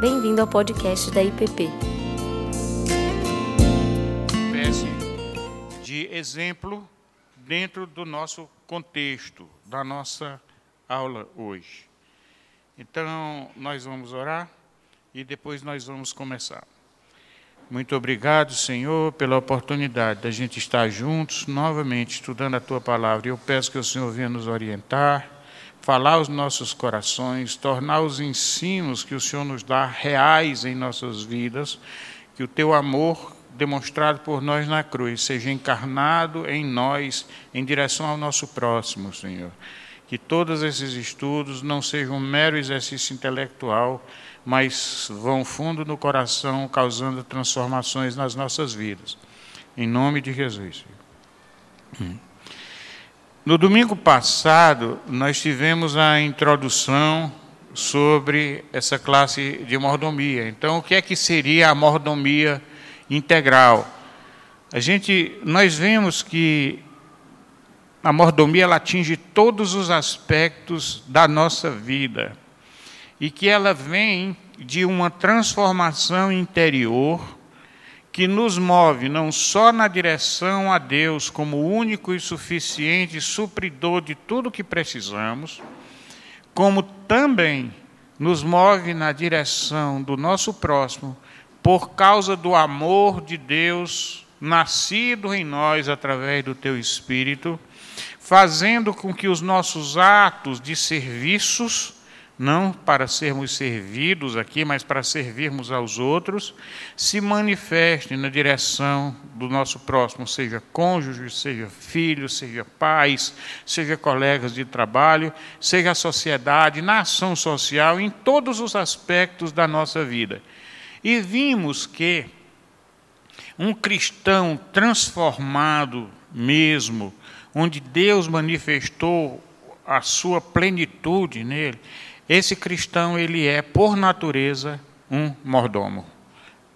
Bem-vindo ao podcast da IPP. espécie de exemplo dentro do nosso contexto, da nossa aula hoje. Então, nós vamos orar e depois nós vamos começar. Muito obrigado, Senhor, pela oportunidade da gente estar juntos novamente estudando a tua palavra. Eu peço que o Senhor venha nos orientar, falar aos nossos corações, tornar os ensinos que o Senhor nos dá reais em nossas vidas, que o teu amor demonstrado por nós na cruz seja encarnado em nós em direção ao nosso próximo, Senhor. Que todos esses estudos não sejam um mero exercício intelectual, mas vão fundo no coração, causando transformações nas nossas vidas. Em nome de Jesus. Hum. No domingo passado, nós tivemos a introdução sobre essa classe de mordomia. Então, o que é que seria a mordomia integral? A gente, nós vemos que a mordomia ela atinge todos os aspectos da nossa vida e que ela vem de uma transformação interior que nos move não só na direção a Deus como único e suficiente supridor de tudo que precisamos, como também nos move na direção do nosso próximo por causa do amor de Deus nascido em nós através do teu espírito, fazendo com que os nossos atos de serviços não para sermos servidos aqui, mas para servirmos aos outros, se manifestem na direção do nosso próximo, seja cônjuge, seja filho, seja pais, seja colegas de trabalho, seja a sociedade, na ação social, em todos os aspectos da nossa vida. E vimos que um cristão transformado mesmo, onde Deus manifestou a sua plenitude nele, esse cristão, ele é, por natureza, um mordomo.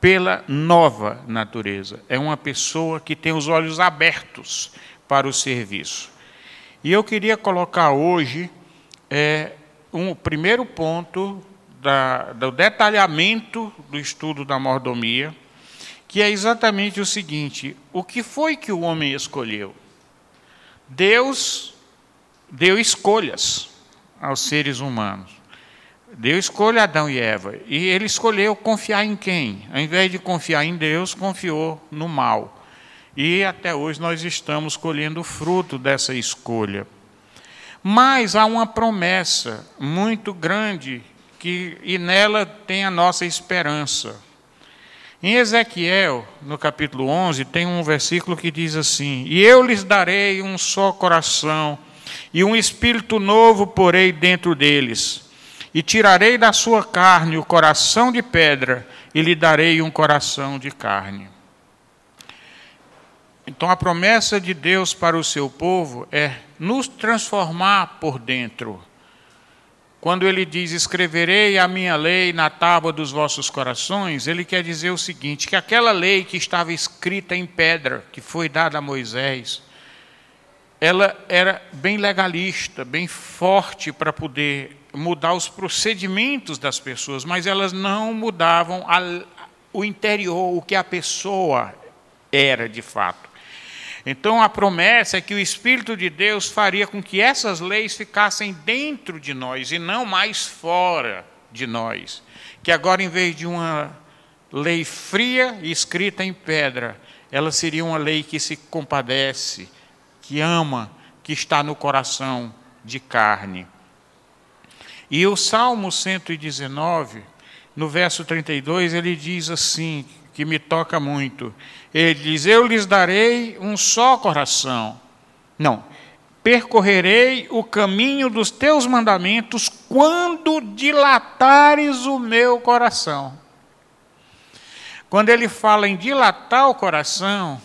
Pela nova natureza. É uma pessoa que tem os olhos abertos para o serviço. E eu queria colocar hoje é, um primeiro ponto da, do detalhamento do estudo da mordomia, que é exatamente o seguinte: o que foi que o homem escolheu? Deus deu escolhas aos seres humanos. Deus escolhe Adão e Eva. E ele escolheu confiar em quem? Ao invés de confiar em Deus, confiou no mal. E até hoje nós estamos colhendo o fruto dessa escolha. Mas há uma promessa muito grande que, e nela tem a nossa esperança. Em Ezequiel, no capítulo 11, tem um versículo que diz assim: E eu lhes darei um só coração, e um espírito novo porei dentro deles e tirarei da sua carne o coração de pedra, e lhe darei um coração de carne. Então, a promessa de Deus para o seu povo é nos transformar por dentro. Quando ele diz: Escreverei a minha lei na tábua dos vossos corações, ele quer dizer o seguinte: que aquela lei que estava escrita em pedra, que foi dada a Moisés, ela era bem legalista, bem forte para poder mudar os procedimentos das pessoas, mas elas não mudavam a, o interior, o que a pessoa era de fato. Então a promessa é que o Espírito de Deus faria com que essas leis ficassem dentro de nós e não mais fora de nós. Que agora, em vez de uma lei fria e escrita em pedra, ela seria uma lei que se compadece, que ama, que está no coração de carne. E o Salmo 119, no verso 32, ele diz assim, que me toca muito. Ele diz: Eu lhes darei um só coração. Não, percorrerei o caminho dos teus mandamentos quando dilatares o meu coração. Quando ele fala em dilatar o coração,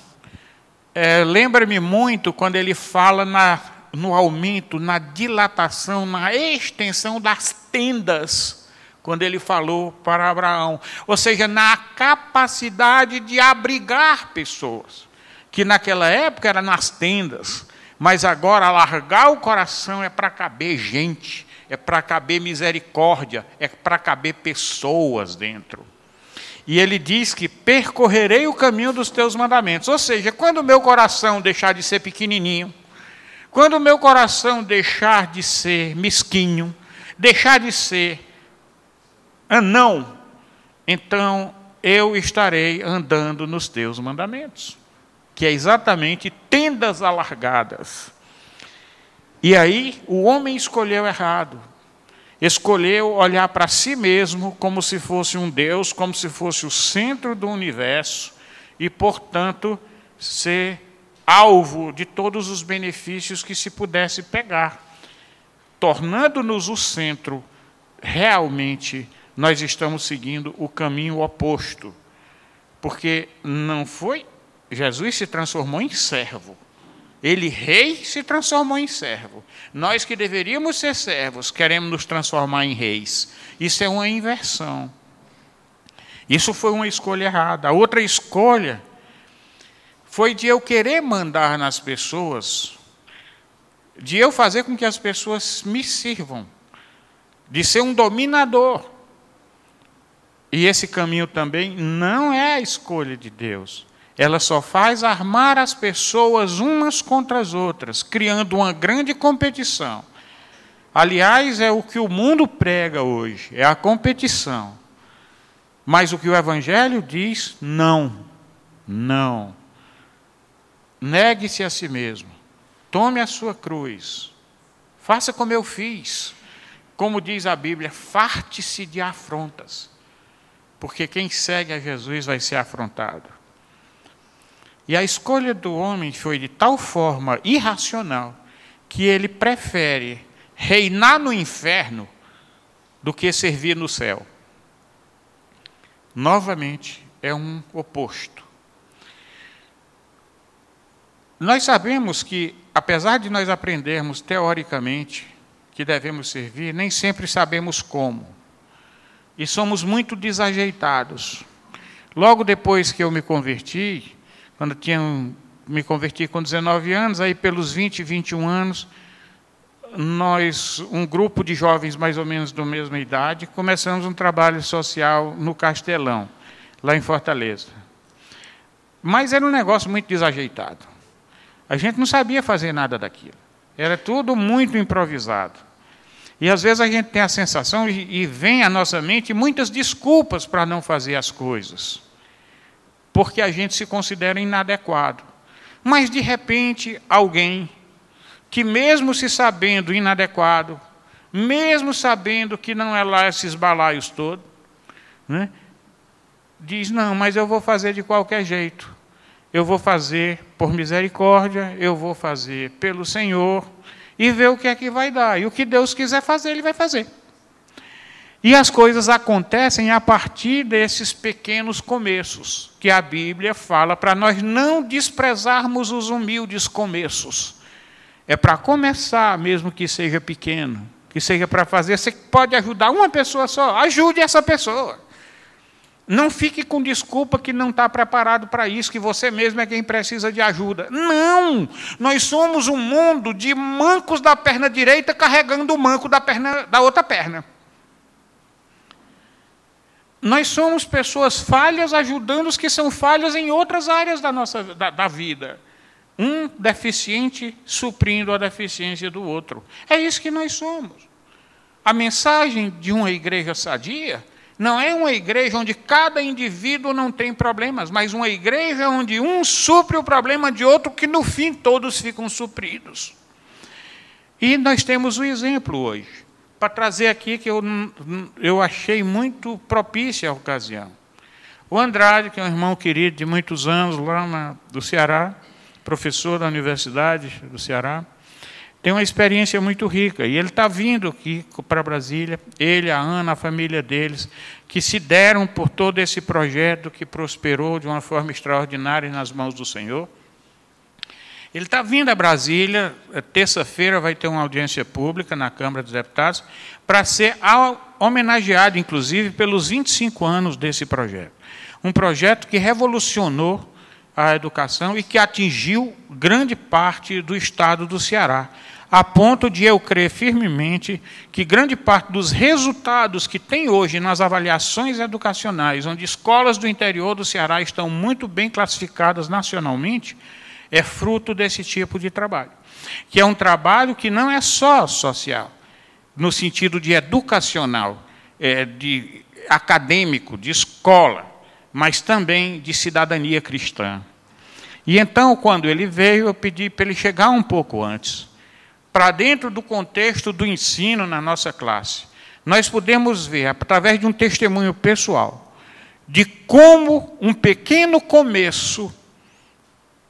é, lembra-me muito quando ele fala na no aumento, na dilatação, na extensão das tendas, quando ele falou para Abraão. Ou seja, na capacidade de abrigar pessoas, que naquela época era nas tendas, mas agora alargar o coração é para caber gente. é para caber misericórdia, é para caber pessoas dentro. E ele diz que percorrerei o caminho dos teus mandamentos. Ou seja, quando o meu coração deixar de ser pequenininho, quando o meu coração deixar de ser mesquinho, deixar de ser anão, então eu estarei andando nos teus mandamentos, que é exatamente tendas alargadas. E aí o homem escolheu errado. Escolheu olhar para si mesmo como se fosse um Deus, como se fosse o centro do universo e, portanto, ser alvo de todos os benefícios que se pudesse pegar. Tornando-nos o centro, realmente nós estamos seguindo o caminho oposto. Porque não foi. Jesus se transformou em servo. Ele, rei, se transformou em servo. Nós que deveríamos ser servos, queremos nos transformar em reis. Isso é uma inversão. Isso foi uma escolha errada. A outra escolha foi de eu querer mandar nas pessoas, de eu fazer com que as pessoas me sirvam, de ser um dominador. E esse caminho também não é a escolha de Deus ela só faz armar as pessoas umas contra as outras, criando uma grande competição. Aliás, é o que o mundo prega hoje, é a competição. Mas o que o Evangelho diz, não, não. Negue-se a si mesmo, tome a sua cruz, faça como eu fiz. Como diz a Bíblia, farte-se de afrontas, porque quem segue a Jesus vai ser afrontado. E a escolha do homem foi de tal forma irracional que ele prefere reinar no inferno do que servir no céu. Novamente, é um oposto. Nós sabemos que, apesar de nós aprendermos teoricamente que devemos servir, nem sempre sabemos como. E somos muito desajeitados. Logo depois que eu me converti, quando tinha me converti com 19 anos, aí pelos 20, 21 anos, nós, um grupo de jovens mais ou menos da mesma idade, começamos um trabalho social no Castelão, lá em Fortaleza. Mas era um negócio muito desajeitado. A gente não sabia fazer nada daquilo. Era tudo muito improvisado. E às vezes a gente tem a sensação, e, vem à nossa mente muitas desculpas para não fazer as coisas porque a gente se considera inadequado. Mas, de repente, alguém que, mesmo se sabendo inadequado, mesmo sabendo que não é lá esses balaios todos, né, diz: não, mas eu vou fazer de qualquer jeito. Eu vou fazer por misericórdia, eu vou fazer pelo Senhor e ver o que é que vai dar. E o que Deus quiser fazer, Ele vai fazer. E as coisas acontecem a partir desses pequenos começos, que a Bíblia fala para nós não desprezarmos os humildes começos. É para começar, mesmo que seja pequeno, que seja para fazer. Você pode ajudar uma pessoa só, ajude essa pessoa. Não fique com desculpa que não está preparado para isso, que você mesmo é quem precisa de ajuda. Não! Nós somos um mundo de mancos da perna direita carregando o manco da, perna, da outra perna. Nós somos pessoas falhas ajudando os que são falhas em outras áreas da nossa da, da vida. Um deficiente suprindo a deficiência do outro. É isso que nós somos. A mensagem de uma igreja sadia não é uma igreja onde cada indivíduo não tem problemas, mas uma igreja onde um supre o problema de outro, que no fim todos ficam supridos. E nós temos o um exemplo hoje para trazer aqui que eu, eu achei muito propícia a ocasião. O Andrade, que é um irmão querido de muitos anos lá na, do Ceará, professor da Universidade do Ceará, tem uma experiência muito rica. E ele está vindo aqui para Brasília, ele, a Ana, a família deles, que se deram por todo esse projeto que prosperou de uma forma extraordinária nas mãos do Senhor. Ele está vindo a Brasília, é, terça-feira vai ter uma audiência pública na Câmara dos Deputados, para ser homenageado, inclusive, pelos 25 anos desse projeto. Um projeto que revolucionou a educação e que atingiu grande parte do estado do Ceará. a ponto de eu crer firmemente que grande parte dos resultados que tem hoje nas avaliações educacionais, onde escolas do interior do Ceará estão muito bem classificadas nacionalmente, é fruto desse tipo de trabalho. Que é um trabalho que não é só social, no sentido de educacional, é, de acadêmico, de escola, mas também de cidadania cristã. E então, quando ele veio, eu pedi para ele chegar um pouco antes para dentro do contexto do ensino na nossa classe, nós podemos ver, através de um testemunho pessoal, de como um pequeno começo,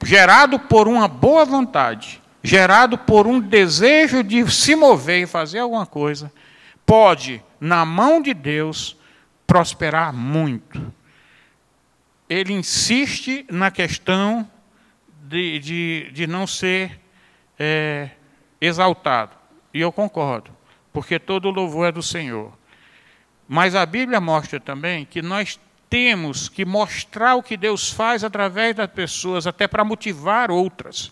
gerado por uma boa vontade, gerado por um desejo de se mover e fazer alguma coisa, pode, na mão de Deus, prosperar muito. Ele insiste na questão de, de, de não ser é, exaltado. E eu concordo, porque todo louvor é do Senhor. Mas a Bíblia mostra também que nós temos que mostrar o que Deus faz através das pessoas, até para motivar outras,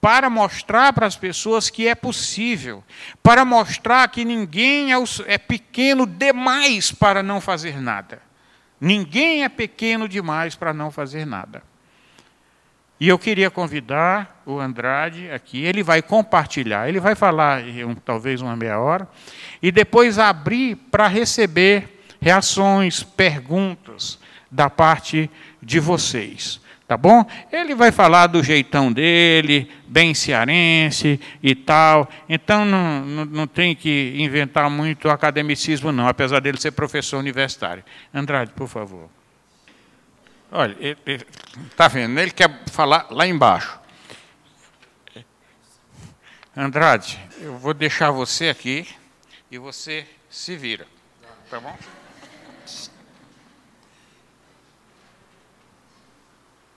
para mostrar para as pessoas que é possível, para mostrar que ninguém é, é pequeno demais para não fazer nada. Ninguém é pequeno demais para não fazer nada. E eu queria convidar o Andrade aqui, ele vai compartilhar, ele vai falar um, talvez uma meia hora, e depois abrir para receber reações, perguntas da parte de vocês. Tá bom? Ele vai falar do jeitão dele, bem cearense e tal. Então não, não, não tem que inventar muito academicismo, não, apesar dele ser professor universitário. Andrade, por favor. Olha, está vendo? Ele quer falar lá embaixo. Andrade, eu vou deixar você aqui e você se vira. Tá bom?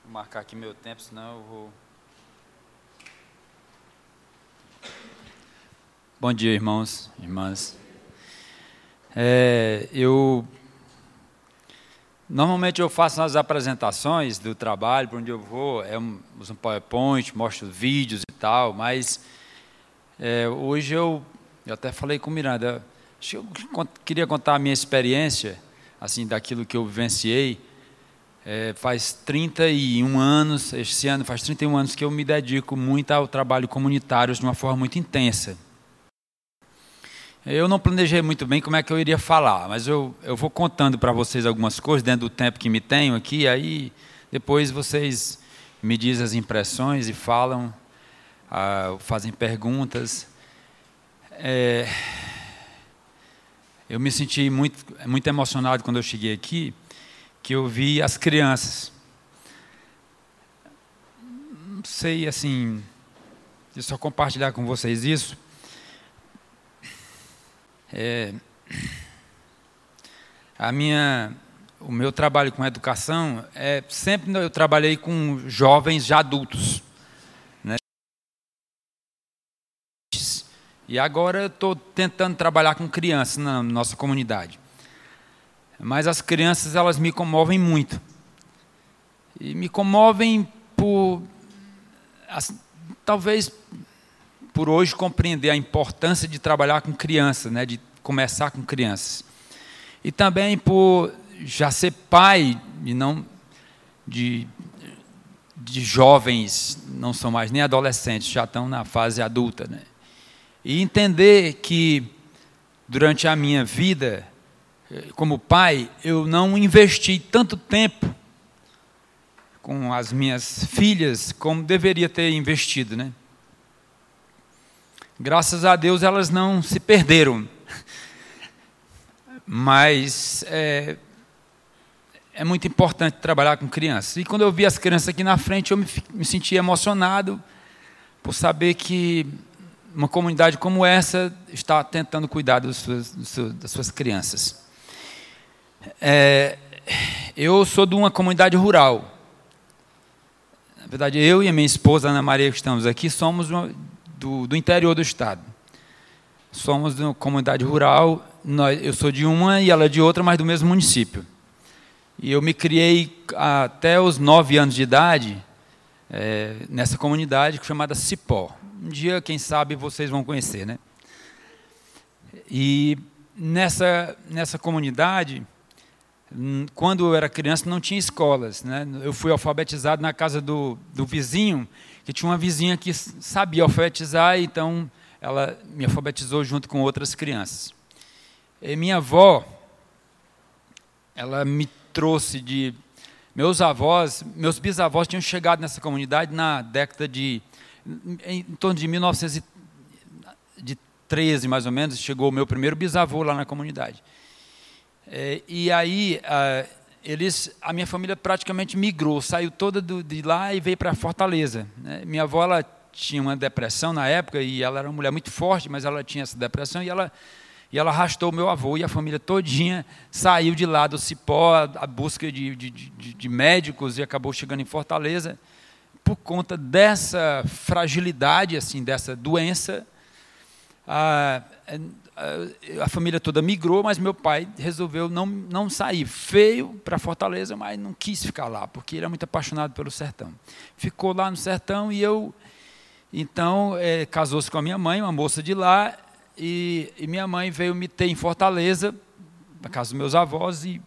Vou marcar aqui meu tempo, senão eu vou. Bom dia, irmãos, irmãs. É, eu Normalmente eu faço nas apresentações do trabalho, para onde eu vou, é um, uso um PowerPoint, mostro vídeos e tal, mas é, hoje eu, eu até falei com o Miranda, eu queria contar a minha experiência, assim, daquilo que eu vivenciei. É, faz 31 anos, esse ano faz 31 anos que eu me dedico muito ao trabalho comunitário de uma forma muito intensa. Eu não planejei muito bem como é que eu iria falar, mas eu, eu vou contando para vocês algumas coisas dentro do tempo que me tenho aqui, aí depois vocês me dizem as impressões e falam, ah, fazem perguntas. É, eu me senti muito, muito emocionado quando eu cheguei aqui, que eu vi as crianças. Não sei, assim, eu só compartilhar com vocês isso é, a minha, o meu trabalho com educação é sempre eu trabalhei com jovens já adultos, né? E agora estou tentando trabalhar com crianças na nossa comunidade. Mas as crianças elas me comovem muito e me comovem por talvez por hoje compreender a importância de trabalhar com crianças, né, de começar com crianças. E também por já ser pai e não de, de jovens, não são mais nem adolescentes, já estão na fase adulta. Né? E entender que durante a minha vida, como pai, eu não investi tanto tempo com as minhas filhas como deveria ter investido, né? Graças a Deus elas não se perderam. Mas é, é muito importante trabalhar com crianças. E quando eu vi as crianças aqui na frente, eu me, me senti emocionado por saber que uma comunidade como essa está tentando cuidar das suas, das suas crianças. É, eu sou de uma comunidade rural. Na verdade, eu e a minha esposa Ana Maria, que estamos aqui, somos uma, do, do interior do estado. Somos de uma comunidade rural, nós, eu sou de uma e ela é de outra, mas do mesmo município. E eu me criei até os nove anos de idade é, nessa comunidade chamada Cipó. Um dia, quem sabe, vocês vão conhecer, né? E nessa, nessa comunidade, hum, quando eu era criança, não tinha escolas. Né? Eu fui alfabetizado na casa do, do vizinho, que tinha uma vizinha que sabia alfabetizar, então ela me alfabetizou junto com outras crianças. E minha avó, ela me trouxe de meus avós, meus bisavós tinham chegado nessa comunidade na década de em torno de 1913 mais ou menos, chegou o meu primeiro bisavô lá na comunidade. E aí eles, a minha família praticamente migrou, saiu toda do, de lá e veio para Fortaleza. Né? Minha avó ela tinha uma depressão na época e ela era uma mulher muito forte, mas ela tinha essa depressão e ela e ela arrastou meu avô e a família todinha saiu de lá do Cipó à busca de, de, de, de médicos e acabou chegando em Fortaleza por conta dessa fragilidade, assim, dessa doença, a, a, a, família toda migrou, mas meu pai resolveu não, não sair. Veio para Fortaleza, mas não quis ficar lá, porque ele é muito apaixonado pelo sertão. Ficou lá no sertão e eu, então, é, casou-se com a minha mãe, uma moça de lá, e, e, minha mãe veio me ter em Fortaleza, na casa dos meus avós, e,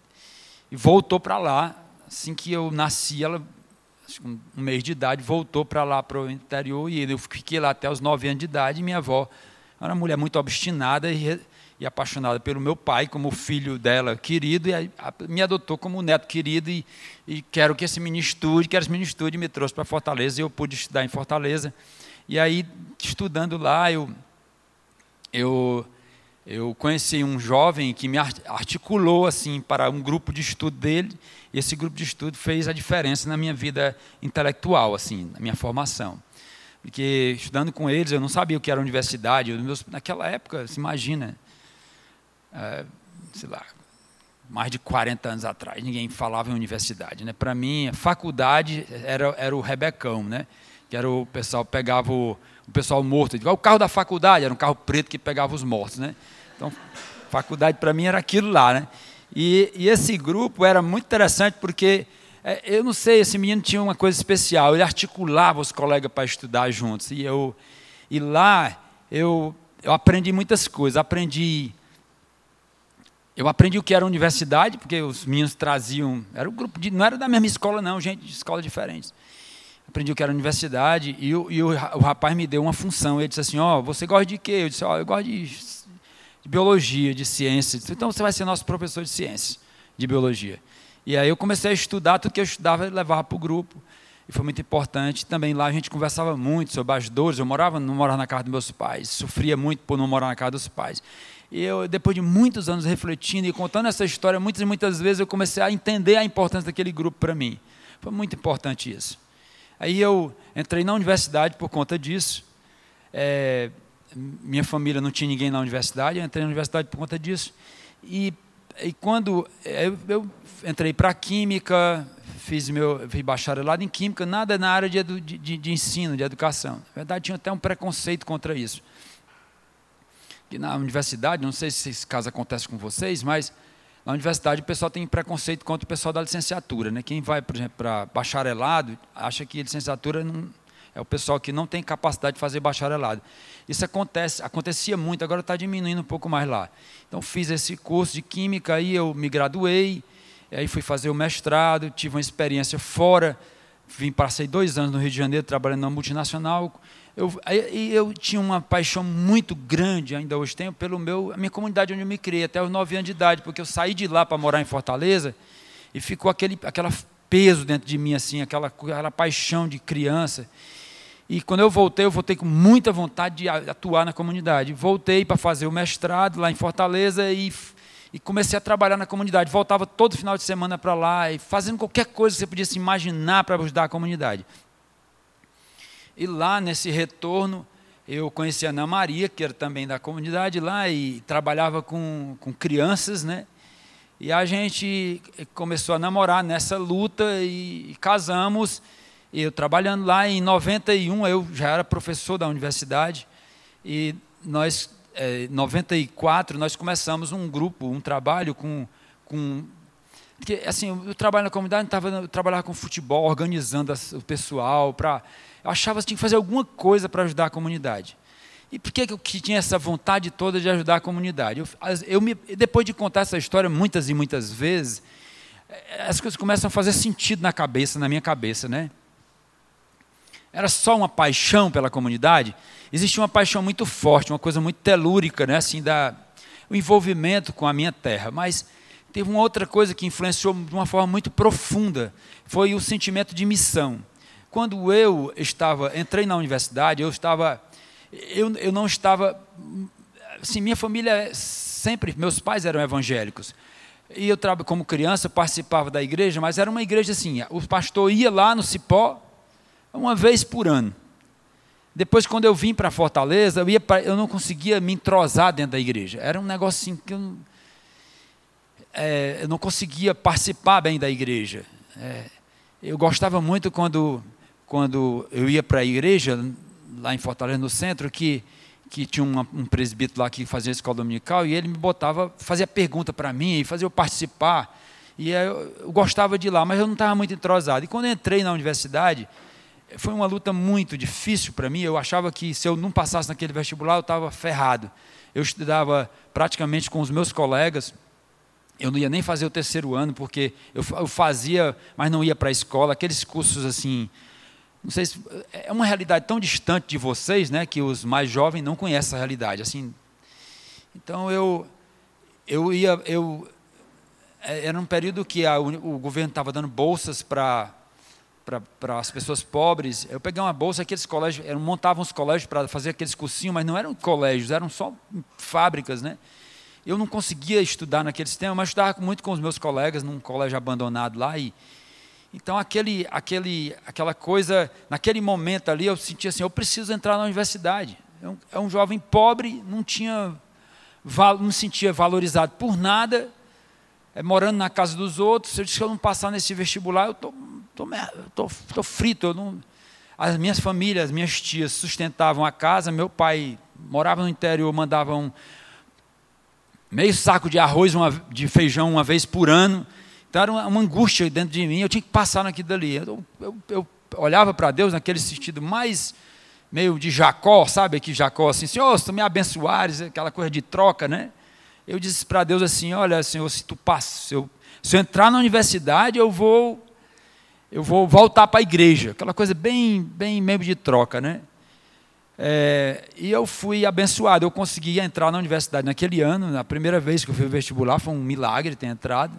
e voltou para lá. Assim que eu nasci, ela um mês de idade, voltou para lá, para o interior, e eu fiquei lá até os nove anos de idade, e minha avó era uma mulher muito obstinada e, e apaixonada pelo meu pai, como filho dela querido, e a, a, me adotou como neto querido, e, e quero que esse menino estude, quero que esse menino estude, e me trouxe para Fortaleza, e eu pude estudar em Fortaleza, e aí, estudando lá, eu, eu, eu conheci um jovem que me articulou assim para um grupo de estudo dele, e esse grupo de estudo fez a diferença na minha vida intelectual, assim, na minha formação. Porque estudando com eles, eu não sabia o que era universidade. Meus, naquela época, se imagina, é, sei lá, mais de 40 anos atrás, ninguém falava em universidade. Né? Para mim, faculdade era, era o rebecão, né? que era o pessoal pegava o, o pessoal morto. O carro da faculdade era um carro preto que pegava os mortos. Né? Então, faculdade para mim era aquilo lá. Né? E, e esse grupo era muito interessante porque, eu não sei, esse menino tinha uma coisa especial, ele articulava os colegas para estudar juntos. E, eu, e lá eu, eu aprendi muitas coisas. Aprendi eu aprendi o que era universidade, porque os meninos traziam. Era um grupo de. Não era da mesma escola, não, gente, de escolas diferentes. Aprendi o que era universidade e, o, e o, o rapaz me deu uma função. Ele disse assim: Ó, oh, você gosta de quê? Eu disse: Ó, oh, eu gosto de de biologia, de ciência. Então você vai ser nosso professor de ciência, de biologia. E aí eu comecei a estudar tudo que eu estudava e levava para o grupo. E foi muito importante. Também lá a gente conversava muito sobre as dores. Eu morava, não morava na casa dos meus pais, sofria muito por não morar na casa dos pais. E eu, depois de muitos anos refletindo e contando essa história, muitas e muitas vezes eu comecei a entender a importância daquele grupo para mim. Foi muito importante isso. Aí eu entrei na universidade por conta disso. É, minha família não tinha ninguém na universidade, eu entrei na universidade por conta disso. E, e quando eu, eu entrei para Química, fiz meu fiz bacharelado em Química, nada na área de, de, de, ensino, de educação. Na verdade, tinha até um preconceito contra isso. E na universidade, não sei se esse caso acontece com vocês, mas na universidade o pessoal tem preconceito contra o pessoal da licenciatura. Né? Quem vai, por exemplo, para bacharelado, acha que licenciatura não, é o pessoal que não tem capacidade de fazer bacharelado. Isso acontece, acontecia muito, agora está diminuindo um pouco mais lá. Então fiz esse curso de química, aí eu me graduei, aí fui fazer o mestrado, tive uma experiência fora, vim passei dois anos no Rio de Janeiro trabalhando na multinacional. Eu, aí, eu tinha uma paixão muito grande, ainda hoje tenho, pelo meu, a minha comunidade onde eu me criei, até os nove anos de idade, porque eu saí de lá para morar em Fortaleza e ficou aquele aquela peso dentro de mim, assim, aquela, aquela paixão de criança. E quando eu voltei, eu voltei com muita vontade de atuar na comunidade. Voltei para fazer o mestrado lá em Fortaleza e, e, comecei a trabalhar na comunidade. Voltava todo final de semana para lá e fazendo qualquer coisa que você podia se imaginar para ajudar a comunidade. E lá, nesse retorno, eu conheci a Ana Maria, que era também da comunidade lá, e trabalhava com, com crianças, né? E a gente começou a namorar nessa luta e, e casamos eu trabalhando lá em 91, eu já era professor da universidade e nós, é, 94, nós começamos um grupo, um trabalho com, com Porque, assim, eu trabalho na comunidade, eu, eu trabalhava com futebol, organizando o pessoal, pra, eu achava que tinha que fazer alguma coisa para ajudar a comunidade. E por que eu tinha essa vontade toda de ajudar a comunidade? Eu, eu me, depois de contar essa história muitas e muitas vezes, eh, as coisas começam a fazer sentido na cabeça, na minha cabeça, né? Era só uma paixão pela comunidade. Existia uma paixão muito forte, uma coisa muito telúrica, né? Assim, da, o envolvimento com a minha terra. Mas teve uma outra coisa que influenciou de uma forma muito profunda, foi o sentimento de missão. Quando eu estava, entrei na universidade, eu estava, eu, eu não estava, assim, minha família sempre, meus pais eram evangélicos. E eu, como criança, participava da igreja, mas era uma igreja assim, o pastor ia lá no Cipó, uma vez por ano. Depois, quando eu vim para Fortaleza, eu, ia pra, eu não conseguia me entrosar dentro da igreja. Era um negócio assim que eu, é, eu não conseguia participar bem da igreja. É, eu gostava muito quando quando eu ia para a igreja, lá em Fortaleza, no centro, que, que tinha uma, um presbítero lá que fazia escola dominical, e ele me botava, fazia pergunta para mim, e fazia eu participar. E eu, eu gostava de ir lá, mas eu não estava muito entrosado. E quando entrei na universidade, foi uma luta muito difícil para mim. Eu achava que se eu não passasse naquele vestibular, eu estava ferrado. Eu estudava praticamente com os meus colegas. Eu não ia nem fazer o terceiro ano, porque eu, fazia, mas não ia para a escola. Aqueles cursos assim, não sei se, é uma realidade tão distante de vocês, né, que os mais jovens não conhecem essa realidade. Assim, então eu eu ia eu é, era um período que a, o governo estava dando bolsas para para as pessoas pobres. Eu peguei uma bolsa, aqueles colégios, eram, montavam os colégios para fazer aqueles cursinhos, mas não eram colégios, eram só fábricas, né? Eu não conseguia estudar naquele sistema, mas estudava muito com os meus colegas num colégio abandonado lá e então, aquele, aquele, aquela coisa, naquele momento ali, eu senti assim: eu preciso entrar na universidade. É um, um jovem pobre, não tinha, não sentia valorizado por nada, é, morando na casa dos outros. Eu disse que eu não passar nesse vestibular, eu tô, tô, tô, tô frito. Eu não, as minhas famílias, as minhas tias sustentavam a casa, meu pai morava no interior, mandava um meio saco de arroz, uma, de feijão uma vez por ano. Então era uma, uma, angústia dentro de mim, eu tinha que passar naquilo dali. Eu, eu, eu olhava para Deus naquele sentido mais meio de Jacó, sabe? Que Jacó assim, Senhor, se tu me abençoares, aquela coisa de troca, né? Eu disse para Deus assim, olha, Senhor, se tu passa, se eu, se eu entrar na universidade, eu vou eu vou voltar para a igreja, aquela coisa bem, bem meio de troca, né? É, e eu fui abençoado, eu consegui entrar na universidade naquele ano, na primeira vez que eu fui vestibular, foi um milagre ter entrado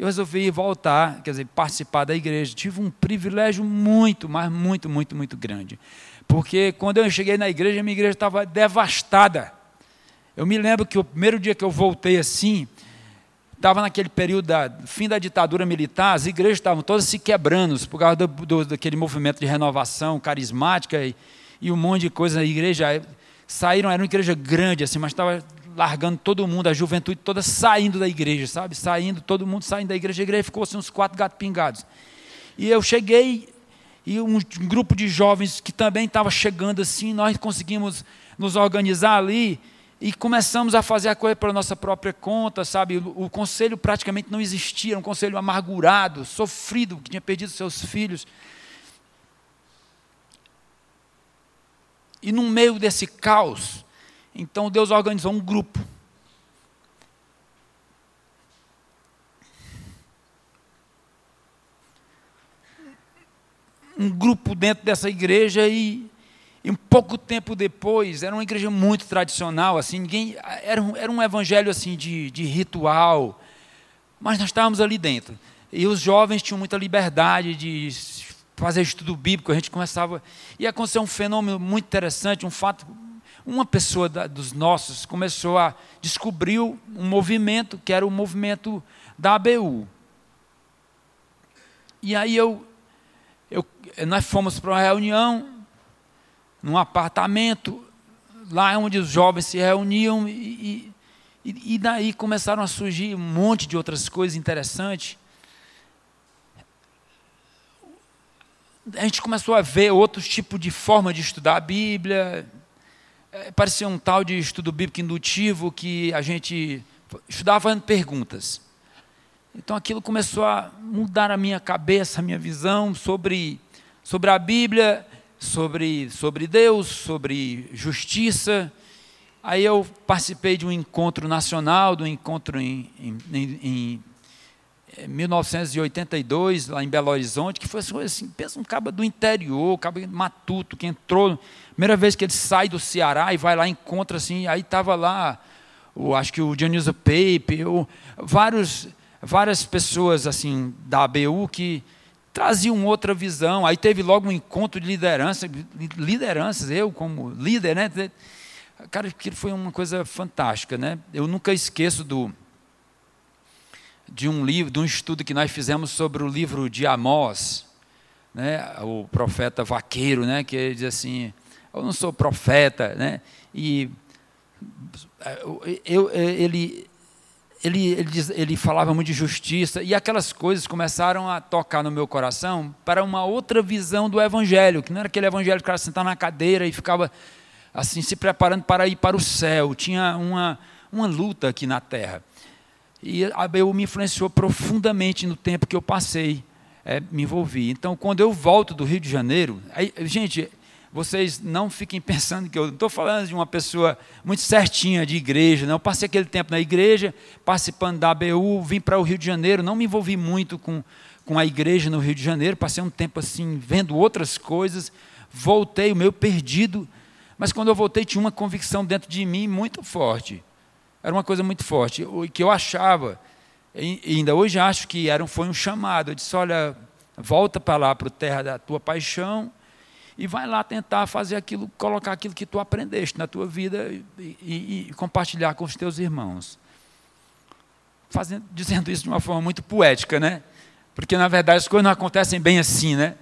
eu resolvi voltar, quer dizer, participar da igreja. Tive um privilégio muito, mas muito, muito, muito grande. Porque quando eu cheguei na igreja, minha igreja estava devastada. Eu me lembro que o primeiro dia que eu voltei assim, estava naquele período da fim da ditadura militar, as igrejas estavam todas se quebrando por causa do, do, daquele movimento de renovação carismática e, e um monte de coisa. A igreja saíram, era uma igreja grande assim, mas estava largando todo mundo, a juventude toda saindo da igreja, sabe? Saindo, todo mundo saindo da igreja. A igreja ficou assim, uns quatro gatos pingados. E eu cheguei, e um, um grupo de jovens que também estava chegando assim, nós conseguimos nos organizar ali e começamos a fazer a coisa pela nossa própria conta, sabe? O, o conselho praticamente não existia, era um conselho amargurado, sofrido, que tinha perdido seus filhos. E no meio desse caos, então Deus organizou um grupo. Um grupo dentro dessa igreja e, e um pouco tempo depois, era uma igreja muito tradicional, assim, ninguém, era, um, era um evangelho assim de, de ritual, mas nós estávamos ali dentro. E os jovens tinham muita liberdade de fazer estudo bíblico, a gente começava. E aconteceu um fenômeno muito interessante, um fato uma pessoa da, dos nossos começou a descobrir um movimento que era o movimento da ABU. E aí eu, eu nós fomos para uma reunião num apartamento lá onde os jovens se reuniam e, e, e daí começaram a surgir um monte de outras coisas interessantes. A gente começou a ver outros tipos de forma de estudar a Bíblia, é, parecia um tal de estudo bíblico indutivo que a gente estudava fazendo perguntas. Então aquilo começou a mudar a minha cabeça, a minha visão sobre, sobre a Bíblia, sobre, sobre Deus, sobre justiça. Aí eu participei de um encontro nacional, do um encontro em, em, em, em 1982, lá em Belo Horizonte, que foi assim, pensa um cabo do interior, um cabo matuto, que entrou, primeira vez que ele sai do Ceará e vai lá, encontra assim, aí estava lá, o, acho que o Dionísio Pape, o, vários várias pessoas assim da ABU que traziam outra visão. Aí teve logo um encontro de liderança, lideranças, eu como líder, né? Cara, aquilo foi uma coisa fantástica, né? Eu nunca esqueço do de um livro, de um estudo que nós fizemos sobre o livro de Amós, né? O profeta vaqueiro, né? Que diz assim: eu não sou profeta, né? E eu, ele ele, ele, diz, ele falava muito de justiça, e aquelas coisas começaram a tocar no meu coração para uma outra visão do Evangelho, que não era aquele Evangelho que o cara sentava na cadeira e ficava assim se preparando para ir para o céu, tinha uma, uma luta aqui na terra. E a BU me influenciou profundamente no tempo que eu passei, é, me envolvi. Então, quando eu volto do Rio de Janeiro, aí, gente, vocês não fiquem pensando que eu não estou falando de uma pessoa muito certinha de igreja, não. Eu passei aquele tempo na igreja, participando da ABU, vim para o Rio de Janeiro, não me envolvi muito com, com a igreja no Rio de Janeiro, passei um tempo assim, vendo outras coisas, voltei, o meu perdido, mas quando eu voltei tinha uma convicção dentro de mim muito forte. Era uma coisa muito forte, que eu achava, e ainda hoje acho que era, foi um chamado. Eu disse: olha, volta para lá, para o terra da tua paixão, e vai lá tentar fazer aquilo, colocar aquilo que tu aprendeste na tua vida e, e, e compartilhar com os teus irmãos. Fazendo, dizendo isso de uma forma muito poética, né? Porque na verdade as coisas não acontecem bem assim, né?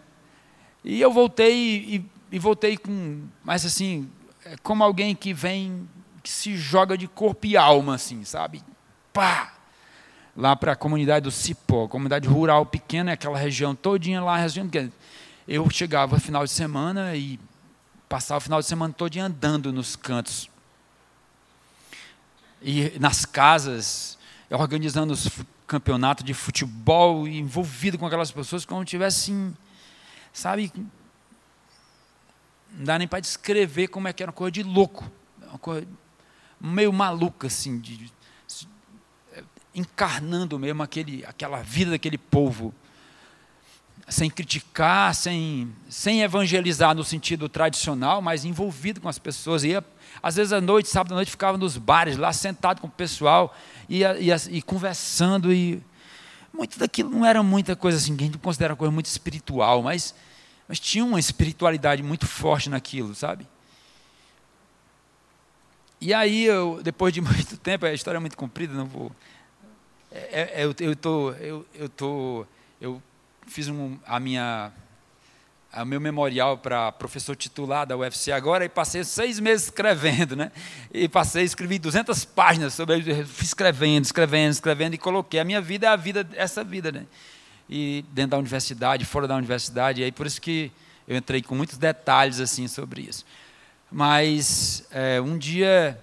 E eu voltei e, e voltei com, mas assim, é como alguém que vem, que se joga de corpo e alma, assim, sabe? Pá! Lá para a comunidade do Cipó, comunidade rural pequena, aquela região todinha lá, região eu chegava final de semana e passava o final de semana todo andando nos cantos. E nas casas, organizando os campeonatos de futebol, envolvido com aquelas pessoas como tivesse, sabe, não dá nem para descrever como é que era uma coisa de louco, uma coisa meio maluca, assim, de, de, encarnando mesmo aquele, aquela vida daquele povo sem criticar, sem, sem evangelizar no sentido tradicional, mas envolvido com as pessoas. Ia, às vezes à noite, sábado à noite, ficava nos bares, lá sentado com o pessoal, ia, ia, e conversando. E muito daquilo não era muita coisa assim, ninguém considera coisa muito espiritual, mas, mas tinha uma espiritualidade muito forte naquilo, sabe? E aí, eu, depois de muito tempo, a história é muito comprida, não vou. É, é, eu, eu, tô, eu, eu, tô, eu fiz um, a minha o meu memorial para professor titular da UFC agora e passei seis meses escrevendo, né? E passei, escrevi 200 páginas sobre, escrevendo, escrevendo, escrevendo e coloquei. A minha vida é a vida, essa vida, né? E dentro da universidade, fora da universidade, e aí por isso que eu entrei com muitos detalhes assim sobre isso. Mas é, um dia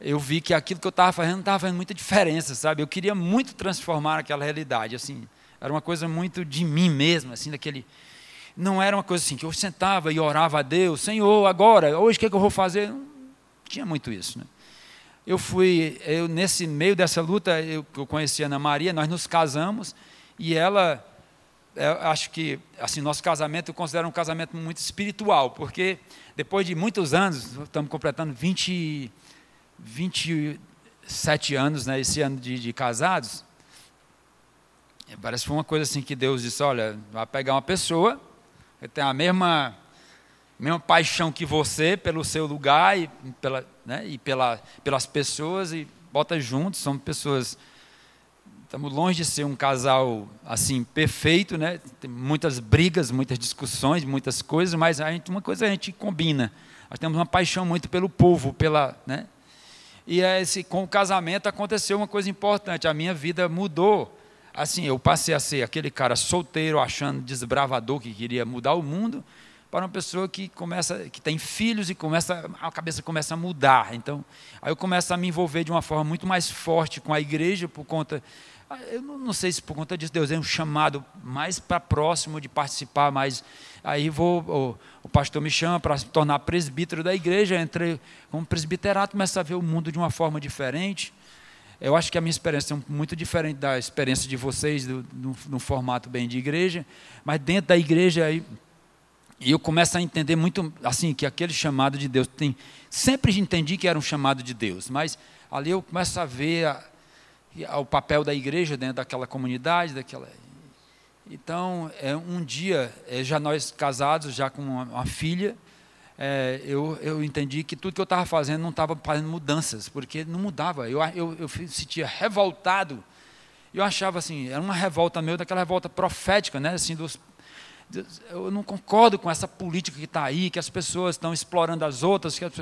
eu vi que aquilo que eu estava fazendo estava fazendo muita diferença, sabe? Eu queria muito transformar aquela realidade, assim. Era uma coisa muito de mim mesmo, assim, daquele. Não era uma coisa assim que eu sentava e orava a Deus, Senhor, agora, hoje o que, é que eu vou fazer? Não tinha muito isso, né? Eu fui, eu nesse meio dessa luta, eu, eu conheci a Ana Maria, nós nos casamos e ela, eu acho que, assim, nosso casamento eu considero um casamento muito espiritual, porque depois de muitos anos, estamos completando 20, 27 anos, né, esse ano de, de casados, Parece que foi uma coisa assim que Deus disse: olha, vai pegar uma pessoa que tem a mesma, mesma paixão que você pelo seu lugar e, pela, né, e pela, pelas pessoas e bota juntos. São pessoas. Estamos longe de ser um casal assim perfeito, né? Tem muitas brigas, muitas discussões, muitas coisas, mas a gente, uma coisa a gente combina. Nós temos uma paixão muito pelo povo, pela, né? E esse, com o casamento aconteceu uma coisa importante. A minha vida mudou assim, eu passei a ser aquele cara solteiro, achando desbravador que queria mudar o mundo, para uma pessoa que começa, que tem filhos e começa, a cabeça começa a mudar. Então, aí eu começo a me envolver de uma forma muito mais forte com a igreja por conta ah, eu não sei se por conta disso Deus é um chamado mais para próximo de participar mais. Aí vou, o, o pastor me chama para se tornar presbítero da igreja, entrei como presbiterato, começo a ver o mundo de uma forma diferente. Eu acho que a minha experiência é muito diferente da experiência de vocês, do, do, no formato bem de igreja, mas dentro da igreja aí, eu começo a entender muito assim que aquele chamado de Deus tem sempre entendi que era um chamado de Deus, mas ali eu começo a ver a, o papel da igreja dentro daquela comunidade, daquela. Então, é, um dia, é, já nós casados, já com uma, uma filha, é, eu, eu entendi que tudo que eu estava fazendo não estava fazendo mudanças, porque não mudava. Eu, eu, eu sentia revoltado. Eu achava assim, era uma revolta meio daquela revolta profética, né? Assim, dos, eu não concordo com essa política que está aí, que as pessoas estão explorando as outras. Que as,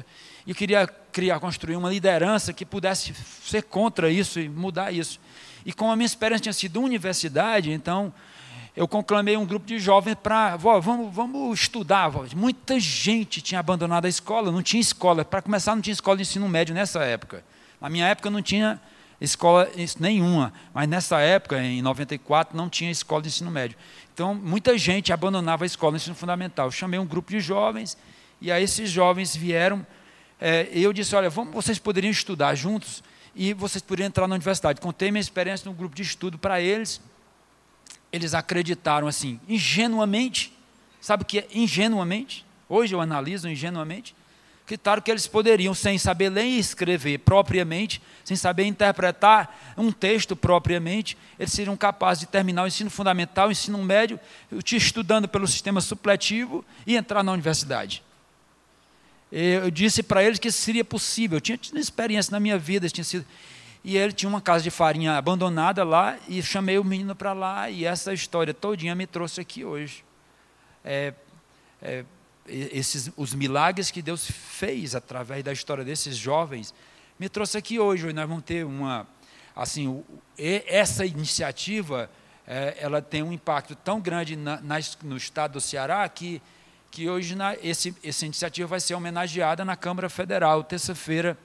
eu queria criar, construir uma liderança que pudesse ser contra isso e mudar isso. E como a minha experiência tinha sido universidade, então eu conclamei um grupo de jovens para, vamos, vamos estudar. Vó. Muita gente tinha abandonado a escola, não tinha escola. Para começar, não tinha escola de ensino médio nessa época. Na minha época não tinha escola nenhuma, mas nessa época, em 94, não tinha escola de ensino médio. Então, muita gente abandonava a escola no ensino fundamental. Eu chamei um grupo de jovens, e aí esses jovens vieram. É, eu disse: Olha, vamos, vocês poderiam estudar juntos e vocês poderiam entrar na universidade. Contei minha experiência no grupo de estudo para eles. Eles acreditaram assim, ingenuamente. Sabe o que é ingenuamente? Hoje eu analiso ingenuamente acreditaram que eles poderiam, sem saber ler e escrever propriamente, sem saber interpretar um texto propriamente, eles seriam capazes de terminar o ensino fundamental, o ensino médio, estudando pelo sistema supletivo e entrar na universidade. Eu disse para eles que seria possível. Eu tinha tido experiência na minha vida, tinha sido e ele tinha uma casa de farinha abandonada lá e chamei o menino para lá e essa história todinha me trouxe aqui hoje. É, é, esses, os milagres que Deus fez através da história desses jovens, me trouxe aqui hoje. Nós vamos ter uma. Assim, essa iniciativa, é, ela tem um impacto tão grande na, na, no estado do Ceará que, que hoje na, esse, essa iniciativa vai ser homenageada na Câmara Federal, terça-feira,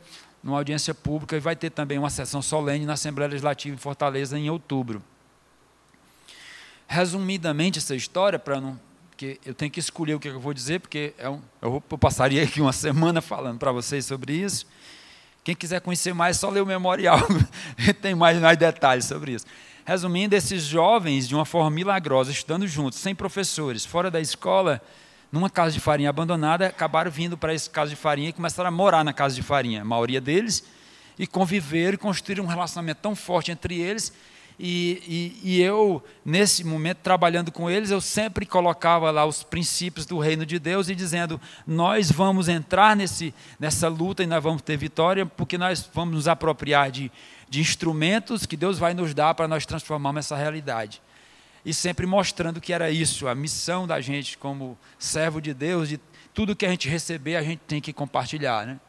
numa audiência pública, e vai ter também uma sessão solene na Assembleia Legislativa em Fortaleza em outubro. Resumidamente, essa história, para não porque eu tenho que escolher o que eu vou dizer, porque é eu, eu passaria aqui uma semana falando para vocês sobre isso. Quem quiser conhecer mais, só ler o memorial, tem mais, mais detalhes sobre isso. Resumindo, esses jovens, de uma forma milagrosa, estudando juntos, sem professores, fora da escola, numa casa de farinha abandonada, acabaram vindo para esse casa de farinha e começaram a morar na casa de farinha, a maioria deles, e conviver e construir um relacionamento tão forte entre eles e, e, e, eu, nesse momento, trabalhando com eles, eu sempre colocava lá os princípios do reino de Deus e dizendo: nós vamos entrar nesse, nessa luta e nós vamos ter vitória, porque nós vamos nos apropriar de, de instrumentos que Deus vai nos dar para nós transformarmos essa realidade. E sempre mostrando que era isso, a missão da gente como servo de Deus, de tudo que a gente receber, a gente tem que compartilhar. Né?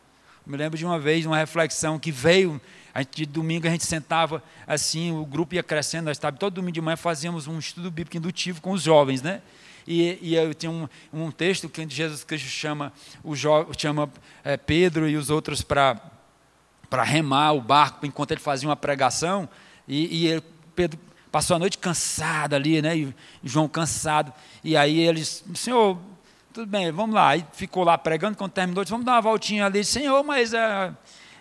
me lembro de uma vez, uma reflexão que veio a gente, de domingo a gente sentava assim, o grupo ia crescendo, nós estávamos todo domingo de manhã fazíamos um estudo bíblico indutivo com os jovens, né? E, e eu tinha um, um texto que Jesus Cristo chama, o jo, chama é, Pedro e os outros para para remar o barco enquanto ele fazia uma pregação e, e ele, Pedro passou a noite cansado ali, né? E João cansado. E aí eles, Senhor, tudo bem, vamos lá. Aí ficou lá pregando, quando terminou, disse, vamos dar uma voltinha ali. Senhor, mas é,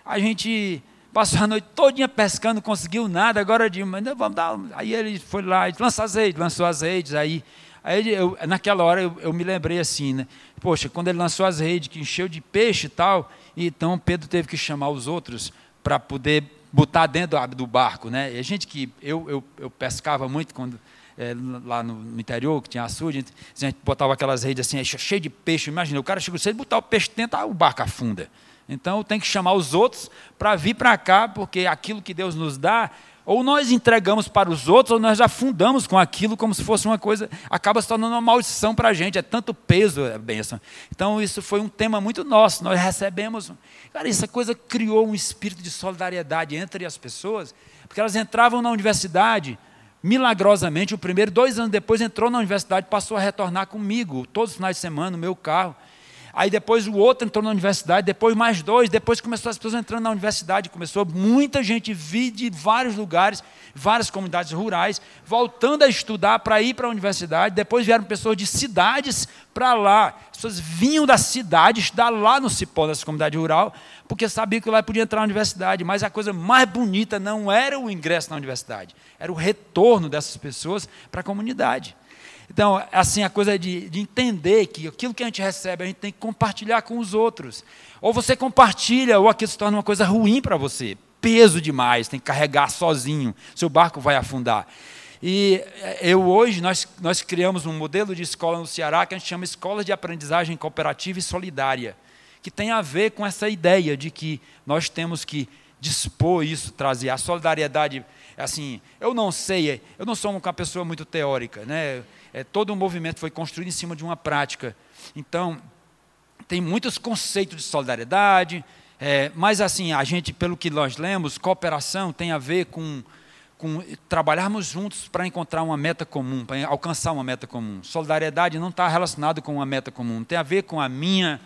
a gente Passou a noite todinha pescando, não conseguiu nada, agora de mas vamos dar. Aí ele foi lá, lançou redes, lançou as redes, aí, aí eu, naquela hora eu, eu, me lembrei assim, né? Poxa, quando ele lançou as redes, que encheu de peixe e tal, então Pedro teve que chamar os outros para poder botar dentro do barco, né? E a gente que eu, eu, eu pescava muito quando é, lá no, interior, que tinha açude, a gente botava aquelas redes assim, cheio de peixe, imagina, o cara chegou cedo, botar o peixe dentro, o barco afunda. Então tem que chamar os outros para vir para cá, porque aquilo que Deus nos dá, ou nós entregamos para os outros, ou nós já fundamos com aquilo como se fosse uma coisa, acaba se tornando uma maldição para a gente, é tanto peso a bênção. Então isso foi um tema muito nosso, nós recebemos. Cara, essa coisa criou um espírito de solidariedade entre as pessoas, porque elas entravam na universidade milagrosamente, o primeiro, dois anos depois, entrou na universidade, passou a retornar comigo, todos os finais de semana, no meu carro. Aí depois o outro entrou na universidade, depois mais dois, depois começou as pessoas entrando na universidade, começou muita gente vir de vários lugares, várias comunidades rurais, voltando a estudar para ir para a universidade, depois vieram pessoas de cidades para lá, as pessoas vinham da cidade estudar lá no Cipó, dessa comunidade rural, porque sabiam que lá podia entrar na universidade, mas a coisa mais bonita não era o ingresso na universidade, era o retorno dessas pessoas para a comunidade. Então, assim, a coisa de, de entender que aquilo que a gente recebe, a gente tem que compartilhar com os outros. Ou você compartilha, ou aquilo se torna uma coisa ruim para você. Peso demais, tem que carregar sozinho, seu barco vai afundar. E eh, eu hoje, nós, nós criamos um modelo de escola no Ceará que a gente chama Escola de Aprendizagem Cooperativa e Solidária, que tem a ver com essa ideia de que nós temos que dispor isso, trazer a solidariedade. Assim, eu não sei, eu não sou uma pessoa muito teórica, né? É, todo o movimento foi construído em cima de uma prática. Então, tem muitos conceitos de solidariedade, é, mas assim, a gente, pelo que nós lemos, cooperação tem a ver com, com trabalharmos juntos para encontrar uma meta comum, para alcançar uma meta comum. Solidariedade não está relacionado com uma meta comum, tem a ver com a minha,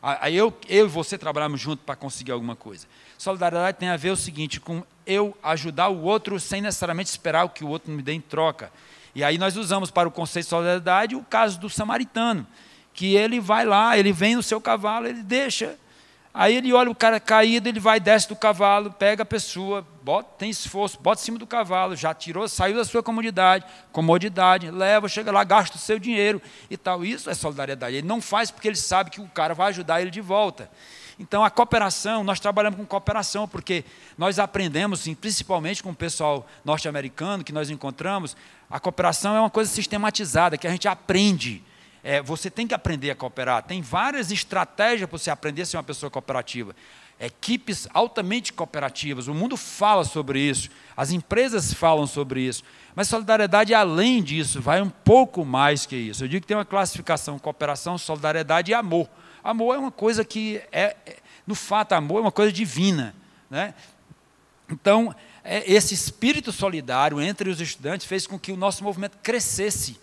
a, a eu, eu e você trabalharmos juntos para conseguir alguma coisa. Solidariedade tem a ver o seguinte, com eu ajudar o outro sem necessariamente esperar o que o outro me dê em troca. E aí nós usamos para o conceito de solidariedade o caso do samaritano, que ele vai lá, ele vem no seu cavalo, ele deixa. Aí ele olha o cara caído, ele vai, desce do cavalo, pega a pessoa, bota, tem esforço, bota em cima do cavalo, já tirou, saiu da sua comodidade, comodidade, leva, chega lá, gasta o seu dinheiro e tal. Isso é solidariedade. Ele não faz porque ele sabe que o cara vai ajudar ele de volta. Então, a cooperação, nós trabalhamos com cooperação, porque nós aprendemos, principalmente com o pessoal norte-americano que nós encontramos, a cooperação é uma coisa sistematizada, que a gente aprende. É, você tem que aprender a cooperar. Tem várias estratégias para você aprender a ser uma pessoa cooperativa. Equipes altamente cooperativas. O mundo fala sobre isso. As empresas falam sobre isso. Mas solidariedade, além disso, vai um pouco mais que isso. Eu digo que tem uma classificação: cooperação, solidariedade e amor. Amor é uma coisa que é, é no fato, amor é uma coisa divina, né? Então, esse espírito solidário entre os estudantes fez com que o nosso movimento crescesse,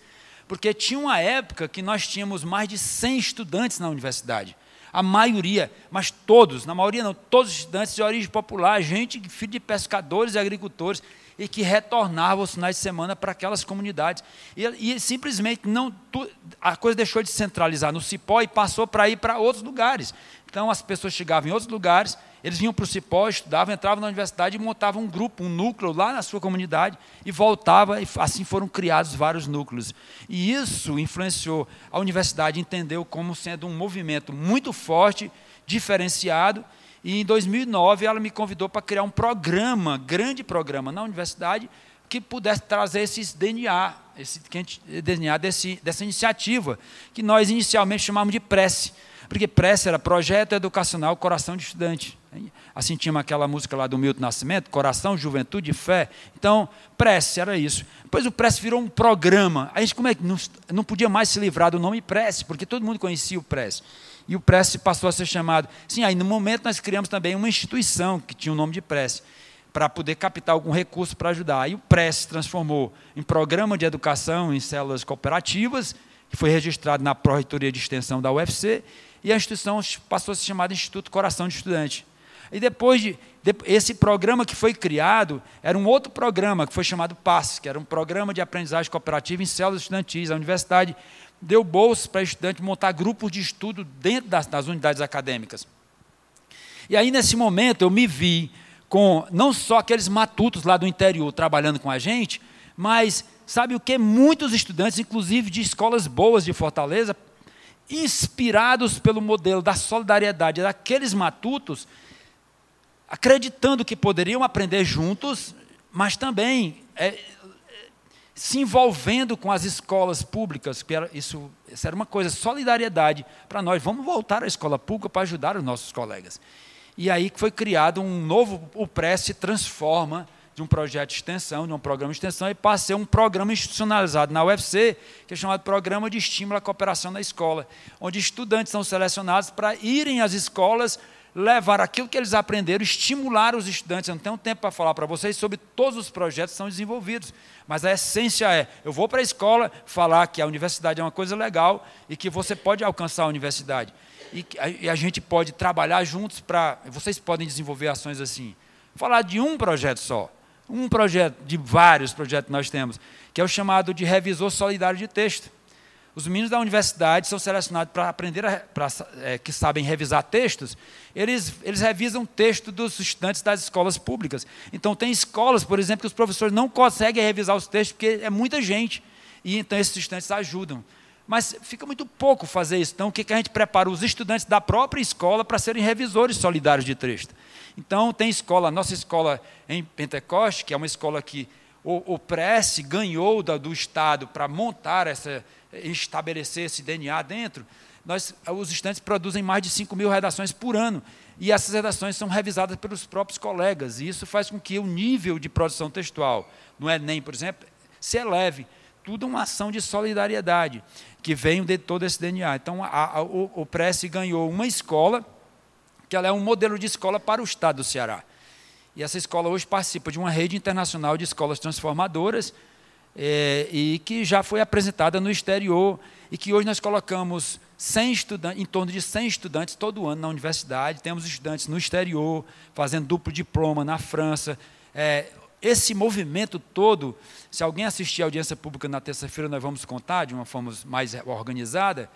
porque tinha uma época que nós tínhamos mais de 100 estudantes na universidade. A maioria, mas todos, na maioria não, todos os estudantes de origem popular, gente, filho de pescadores e agricultores, e que retornavam aos finais de semana para aquelas comunidades. E, e simplesmente não, tu, a coisa deixou de centralizar no Cipó e passou para ir para outros lugares. Então as pessoas chegavam em outros lugares, eles vinham para o Cipó, estudavam, entravam na universidade e montavam um grupo, um núcleo lá na sua comunidade e voltava, e assim foram criados vários núcleos. E isso influenciou a universidade, entendeu como sendo um movimento muito forte, diferenciado e em 2009 ela me convidou para criar um programa, grande programa na universidade, que pudesse trazer esses DNA, esse DNA desse, dessa iniciativa, que nós inicialmente chamamos de prece. Porque prece era Projeto Educacional Coração de Estudante. Assim tinha aquela música lá do Milton Nascimento, Coração, Juventude e Fé. Então, prece era isso. Depois o prece virou um programa. A gente como é que não, não podia mais se livrar do nome prece, porque todo mundo conhecia o prece e o Prece passou a ser chamado. Sim, aí no momento nós criamos também uma instituição que tinha o nome de Prece, para poder captar algum recurso para ajudar. Aí o Prece se transformou em programa de educação em células cooperativas, que foi registrado na Pró-Reitoria de Extensão da UFC, e a instituição passou a ser chamada Instituto Coração de Estudante. E depois de, de, esse programa que foi criado, era um outro programa que foi chamado PAS, que era um programa de aprendizagem cooperativa em células estudantis. A universidade deu bolsas para estudantes montar grupos de estudo dentro das, das unidades acadêmicas. E aí, nesse momento, eu me vi com não só aqueles matutos lá do interior trabalhando com a gente, mas sabe o que? Muitos estudantes, inclusive de escolas boas de Fortaleza, inspirados pelo modelo da solidariedade daqueles matutos, acreditando que poderiam aprender juntos, mas também é, se envolvendo com as escolas públicas, que era, isso, isso era uma coisa, solidariedade para nós. Vamos voltar à escola pública para ajudar os nossos colegas. E aí foi criado um novo, o PRE se transforma de um projeto de extensão, de um programa de extensão, e passa a ser um programa institucionalizado na UFC, que é chamado Programa de Estímulo à Cooperação na Escola, onde estudantes são selecionados para irem às escolas levar aquilo que eles aprenderam, estimular os estudantes. Eu não tenho tempo para falar para vocês sobre todos os projetos que são desenvolvidos, mas a essência é: eu vou para a escola falar que a universidade é uma coisa legal e que você pode alcançar a universidade. E, e a gente pode trabalhar juntos para. Vocês podem desenvolver ações assim. Falar de um projeto só. Um projeto, de vários projetos que nós temos, que é o chamado de revisor solidário de texto. Os meninos da universidade são selecionados para aprender, a, pra, é, que sabem revisar textos, eles, eles revisam texto dos estudantes das escolas públicas. Então, tem escolas, por exemplo, que os professores não conseguem revisar os textos porque é muita gente. E então esses estudantes ajudam. Mas fica muito pouco fazer isso. Então, o que, que a gente prepara? Os estudantes da própria escola para serem revisores solidários de texto. Então, tem escola, a nossa escola em Pentecoste, que é uma escola que o, o Prece ganhou da, do Estado para montar essa, estabelecer esse DNA dentro, nós, os estudantes produzem mais de 5 mil redações por ano. E essas redações são revisadas pelos próprios colegas. E isso faz com que o nível de produção textual no Enem, por exemplo, se eleve. Tudo uma ação de solidariedade que vem de todo esse DNA. Então, a, a, o, o Prece ganhou uma escola, que ela é um modelo de escola para o Estado do Ceará. E essa escola hoje participa de uma rede internacional de escolas transformadoras, é, e que já foi apresentada no exterior e que hoje nós colocamos 100 estudantes, em torno de 100 estudantes todo ano na universidade. Temos estudantes no exterior, fazendo duplo diploma na França. É, esse movimento todo, se alguém assistir a audiência pública na terça-feira, nós vamos contar de uma forma mais organizada,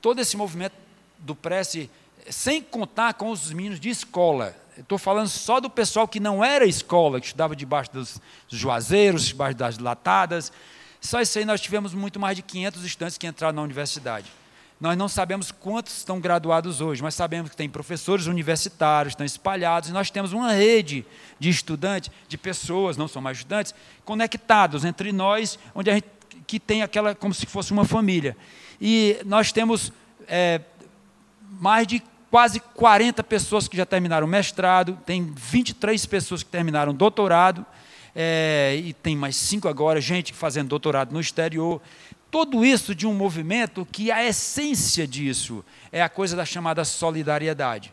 todo esse movimento do Prece, sem contar com os meninos de escola, Estou falando só do pessoal que não era escola, que estudava debaixo dos juazeiros, debaixo das latadas. Só isso aí nós tivemos muito mais de 500 estudantes que entraram na universidade. Nós não sabemos quantos estão graduados hoje, mas sabemos que tem professores universitários, estão espalhados, e nós temos uma rede de estudantes, de pessoas, não são mais estudantes, conectados entre nós, onde a gente que tem aquela, como se fosse uma família. E nós temos é, mais de quase 40 pessoas que já terminaram mestrado, tem 23 pessoas que terminaram doutorado, é, e tem mais cinco agora, gente fazendo doutorado no exterior. Tudo isso de um movimento que a essência disso é a coisa da chamada solidariedade.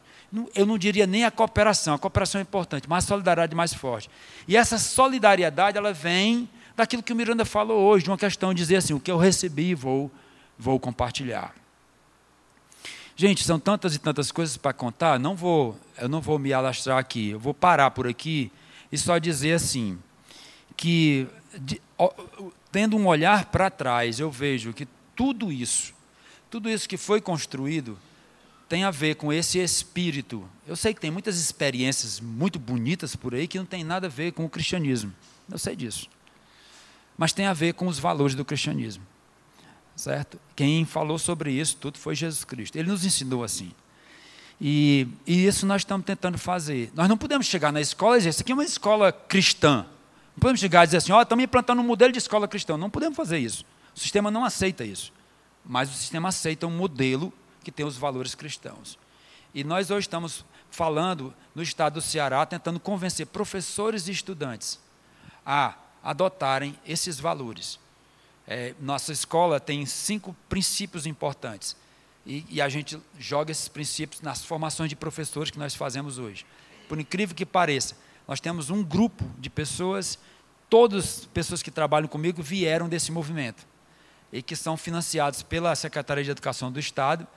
Eu não diria nem a cooperação, a cooperação é importante, mas a solidariedade mais forte. E essa solidariedade, ela vem daquilo que o Miranda falou hoje, de uma questão de dizer assim, o que eu recebi, vou, vou compartilhar. Gente, são tantas e tantas coisas para contar, não vou, eu não vou me alastrar aqui. Eu vou parar por aqui e só dizer assim, que de, ó, tendo um olhar para trás, eu vejo que tudo isso, tudo isso que foi construído, tem a ver com esse espírito. Eu sei que tem muitas experiências muito bonitas por aí que não tem nada a ver com o cristianismo. Eu sei disso. Mas tem a ver com os valores do cristianismo certo? Quem falou sobre isso tudo foi Jesus Cristo. Ele nos ensinou assim. E, e isso nós estamos tentando fazer. Nós não podemos chegar na escola e dizer, isso aqui é uma escola cristã. Não podemos chegar e dizer assim, ó, oh, estamos implantando um modelo de escola cristã. Não podemos fazer isso. O sistema não aceita isso. Mas o sistema aceita um modelo que tem os valores cristãos. E nós hoje estamos falando no estado do Ceará, tentando convencer professores e estudantes a adotarem esses valores. É, nossa escola tem cinco princípios importantes. E, e, a gente joga esses princípios nas formações de professores que nós fazemos hoje. Por incrível que pareça, nós temos um grupo de pessoas, todas pessoas que trabalham comigo vieram desse movimento. E que são financiados pela Secretaria de Educação do Estado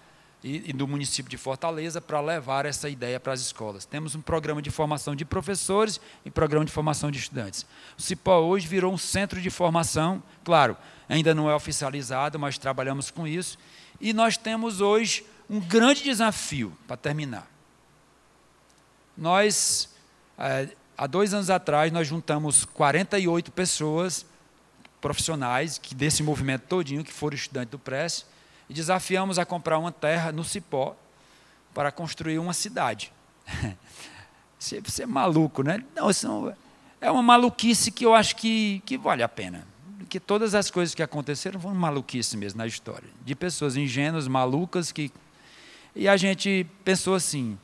e, e do município de Fortaleza para levar essa ideia para as escolas. Temos um programa de formação de professores e programa de formação de estudantes. O CIPO hoje virou um centro de formação, claro, ainda não é oficializado, mas trabalhamos com isso. E nós temos hoje um grande desafio para terminar. Nós, é, há dois anos atrás, nós juntamos 48 pessoas profissionais que desse movimento todinho, que foram estudantes do Prece, e desafiamos a comprar uma terra no Cipó para construir uma cidade. Você é maluco, né? Não, isso é uma maluquice que eu acho que, que vale a pena que todas as coisas que aconteceram foram maluquice mesmo na história. De pessoas ingênuas, malucas, que. E a gente pensou assim: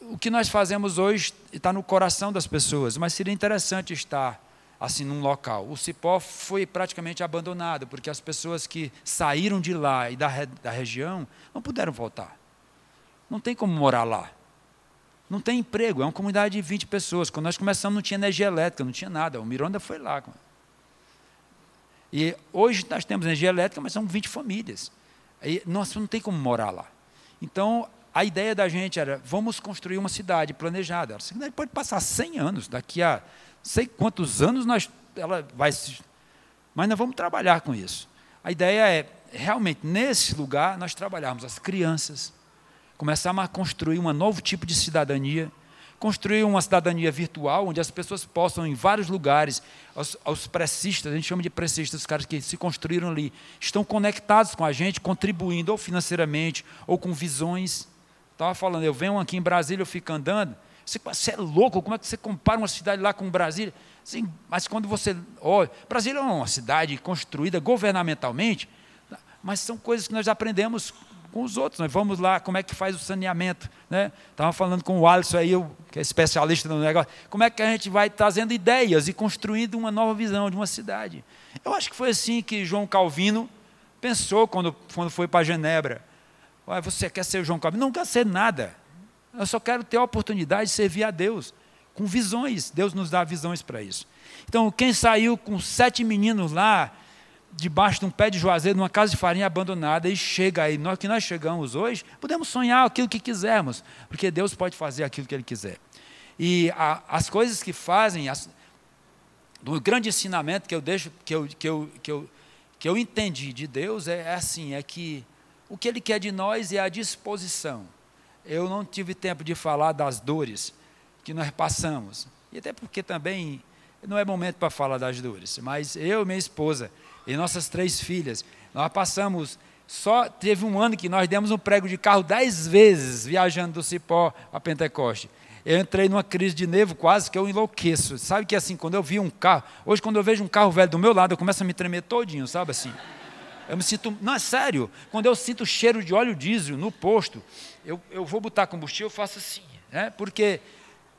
o que nós fazemos hoje está no coração das pessoas, mas seria interessante estar assim num local. O Cipó foi praticamente abandonado, porque as pessoas que saíram de lá e da, da região não puderam voltar. Não tem como morar lá. Não tem emprego, é uma comunidade de 20 pessoas. Quando nós começamos não tinha energia elétrica, não tinha nada. O Mironda foi lá. E hoje nós temos energia elétrica, mas são 20 famílias. Aí, nossa, não tem como morar lá. Então, a ideia da gente era, vamos construir uma cidade planejada. A cidade pode passar 100 anos, daqui a sei quantos anos nós, ela vai se... Mas nós vamos trabalhar com isso. A ideia é, realmente, nesse lugar, nós trabalharmos as crianças, começarmos a construir um novo tipo de cidadania, construir uma cidadania virtual, onde as pessoas possam, em vários lugares, os, os precistas, a gente chama de precistas, os caras que se construíram ali, estão conectados com a gente, contribuindo ou financeiramente, ou com visões. Estava falando, eu venho aqui em Brasília, eu fico andando, você, você, é louco, como é que você compara uma cidade lá com Brasília? Sim, mas quando você olha, Brasília é uma cidade construída governamentalmente, mas são coisas que nós aprendemos com os outros. Nós vamos lá, como é que faz o saneamento. Né? Estava falando com o Alisson aí, que é especialista no negócio. Como é que a gente vai trazendo ideias e construindo uma nova visão de uma cidade. Eu acho que foi assim que João Calvino pensou quando, quando foi para Genebra. Você quer ser João Calvino? Não quer ser nada. Eu só quero ter a oportunidade de servir a Deus, com visões. Deus nos dá visões para isso. Então, quem saiu com sete meninos lá, debaixo de um pé de juazeiro, numa casa de farinha abandonada, e chega aí, nós que nós chegamos hoje, podemos sonhar aquilo que quisermos, porque Deus pode fazer aquilo que Ele quiser. E a, as coisas que fazem, as, grande ensinamento que eu deixo, que eu, que eu, que eu, que eu entendi de Deus é, é assim, é que o que Ele quer de nós é a disposição. Eu não tive tempo de falar das dores que nós passamos, e até porque também não é momento para falar das dores, mas eu minha esposa, e nossas três filhas. Nós passamos, só teve um ano que nós demos um prego de carro dez vezes viajando do Cipó a Pentecoste. Eu entrei numa crise de nervo quase que eu enlouqueço. Sabe que assim, quando eu vi um carro, hoje quando eu vejo um carro velho do meu lado, eu começo a me tremer todinho, sabe assim? Eu me sinto, não é sério, quando eu sinto cheiro de óleo diesel no posto, eu, eu vou botar combustível, eu faço assim, né? Porque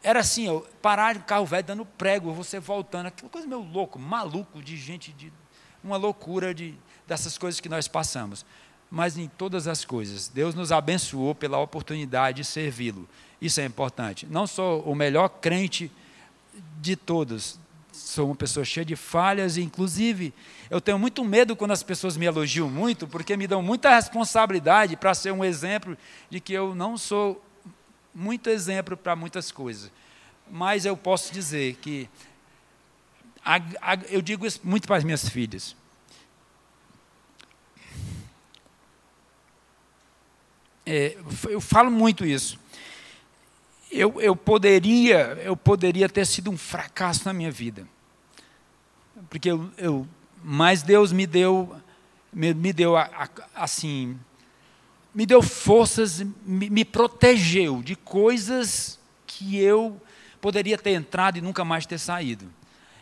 era assim, eu parar o carro velho dando prego, você voltando, aquela coisa meio louco, maluco de gente de uma loucura de, dessas coisas que nós passamos. Mas em todas as coisas, Deus nos abençoou pela oportunidade de servi-lo. Isso é importante. Não sou o melhor crente de todos, sou uma pessoa cheia de falhas, e inclusive eu tenho muito medo quando as pessoas me elogiam muito, porque me dão muita responsabilidade para ser um exemplo de que eu não sou muito exemplo para muitas coisas. Mas eu posso dizer que eu digo isso muito para as minhas filhas. É, eu falo muito isso. Eu, eu, poderia, eu poderia ter sido um fracasso na minha vida. Porque eu, eu mas Deus me deu, me, me deu assim, me deu forças, me, me protegeu de coisas que eu poderia ter entrado e nunca mais ter saído.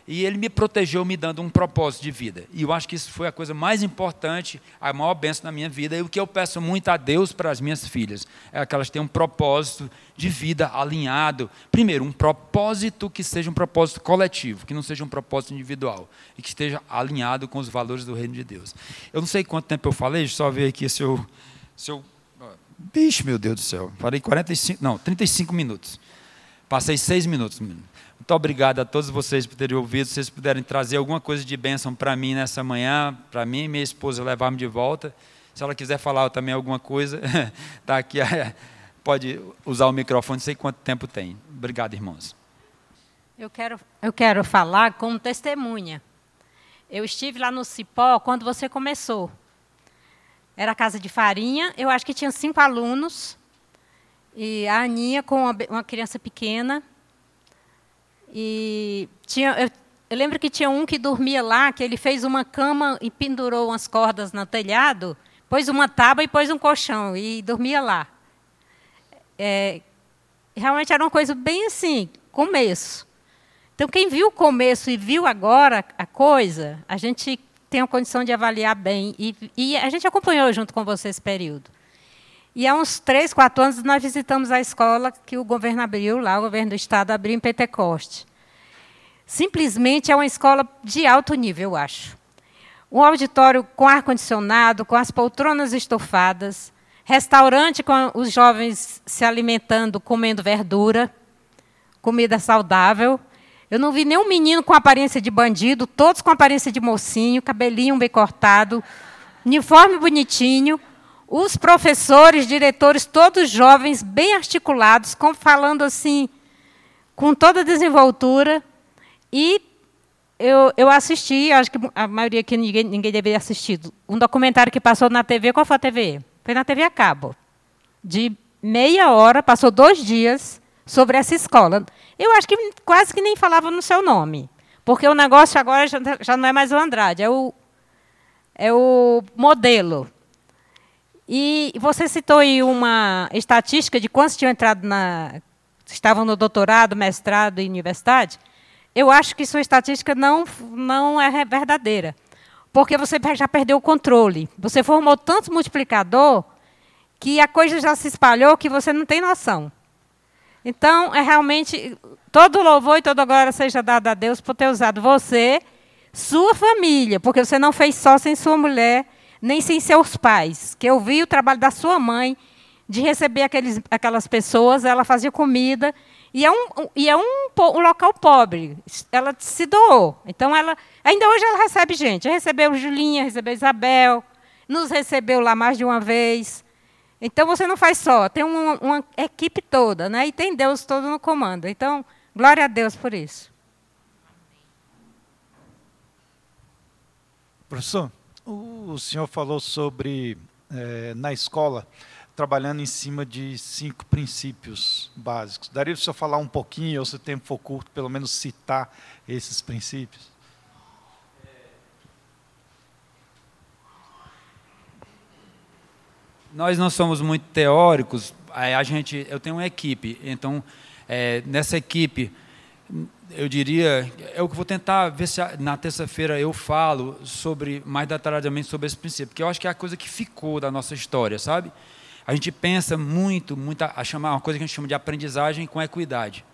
E ele me protegeu me dando um propósito de vida. E eu acho que isso foi a coisa mais importante, a maior bênção na minha vida. E o que eu peço muito a Deus para as minhas filhas é que elas tenham um propósito de vida alinhado. Primeiro, um propósito que seja um propósito coletivo, que não seja um propósito individual. E que esteja alinhado com os valores do reino de Deus. Eu não sei quanto tempo eu falei, só ver aqui se eu. Se eu Bicho, meu Deus do céu. Falei 45, não, 35 minutos. Passei seis minutos. Muito obrigado a todos vocês por terem ouvido. Se vocês puderem trazer alguma coisa de bênção para mim nessa manhã, para mim e minha esposa levar-me de volta. Se ela quiser falar também alguma coisa, está aqui, pode usar o microfone, não sei quanto tempo tem. Obrigado, irmãos. Eu quero, eu quero falar como testemunha. Eu estive lá no Cipó quando você começou. Era casa de farinha, eu acho que tinha cinco alunos. E a Aninha com uma criança pequena, e tinha, eu, eu, lembro que tinha um que dormia lá, que ele fez uma cama e pendurou umas cordas no telhado, pôs uma tábua e pôs um colchão e dormia lá. É, realmente era uma coisa bem assim, começo. Então, quem viu o começo e viu agora a coisa, a gente tem a condição de avaliar bem. E, e a gente acompanhou junto com você esse período. E há uns três, quatro anos nós visitamos a escola que o governo abriu lá, o governo do estado abriu em Pentecoste. Simplesmente é uma escola de alto nível, eu acho. Um auditório com ar-condicionado, com as poltronas estofadas, restaurante com os jovens se alimentando, comendo verdura, comida saudável. Eu não vi nenhum menino com aparência de bandido, todos com aparência de mocinho, cabelinho bem cortado, uniforme bonitinho. Os professores, diretores, todos jovens, bem articulados, com, falando assim, com toda a desenvoltura. E eu, eu assisti, acho que a maioria aqui ninguém, ninguém deveria ter assistido, um documentário que passou na TV. Qual foi a TV? Foi na TV a cabo. De meia hora, passou dois dias sobre essa escola. Eu acho que quase que nem falava no seu nome. Porque o negócio agora já, já não é mais o Andrade, é o, é o modelo. E você citou aí uma estatística de quantos tinham entrado na. estavam no doutorado, mestrado e universidade. Eu acho que sua estatística não, não é verdadeira. Porque você já perdeu o controle. Você formou tanto multiplicador que a coisa já se espalhou que você não tem noção. Então, é realmente todo louvor e toda glória seja dado a Deus por ter usado você, sua família, porque você não fez só sem sua mulher nem sem seus pais. Que eu vi o trabalho da sua mãe de receber aqueles, aquelas pessoas, ela fazia comida. E é, um, e é um, um, local pobre. Ela se doou. Então, ela, ainda hoje ela recebe gente. Recebeu Julinha, recebeu Isabel, nos recebeu lá mais de uma vez. Então, você não faz só, tem uma, uma equipe toda, né? e tem Deus todo no comando. Então, glória a Deus por isso. Professor, o senhor falou sobre, é, na escola, trabalhando em cima de cinco princípios básicos. Daria para o senhor falar um pouquinho, ou se o tempo for curto, pelo menos citar esses princípios? Nós não somos muito teóricos. A gente, eu tenho uma equipe, então é, nessa equipe eu diria, é o que vou tentar ver se na terça-feira eu falo sobre mais detalhadamente sobre esse princípio, porque eu acho que é a coisa que ficou da nossa história, sabe? A gente pensa muito, muito a chamar uma coisa que a gente chama de aprendizagem com equidade.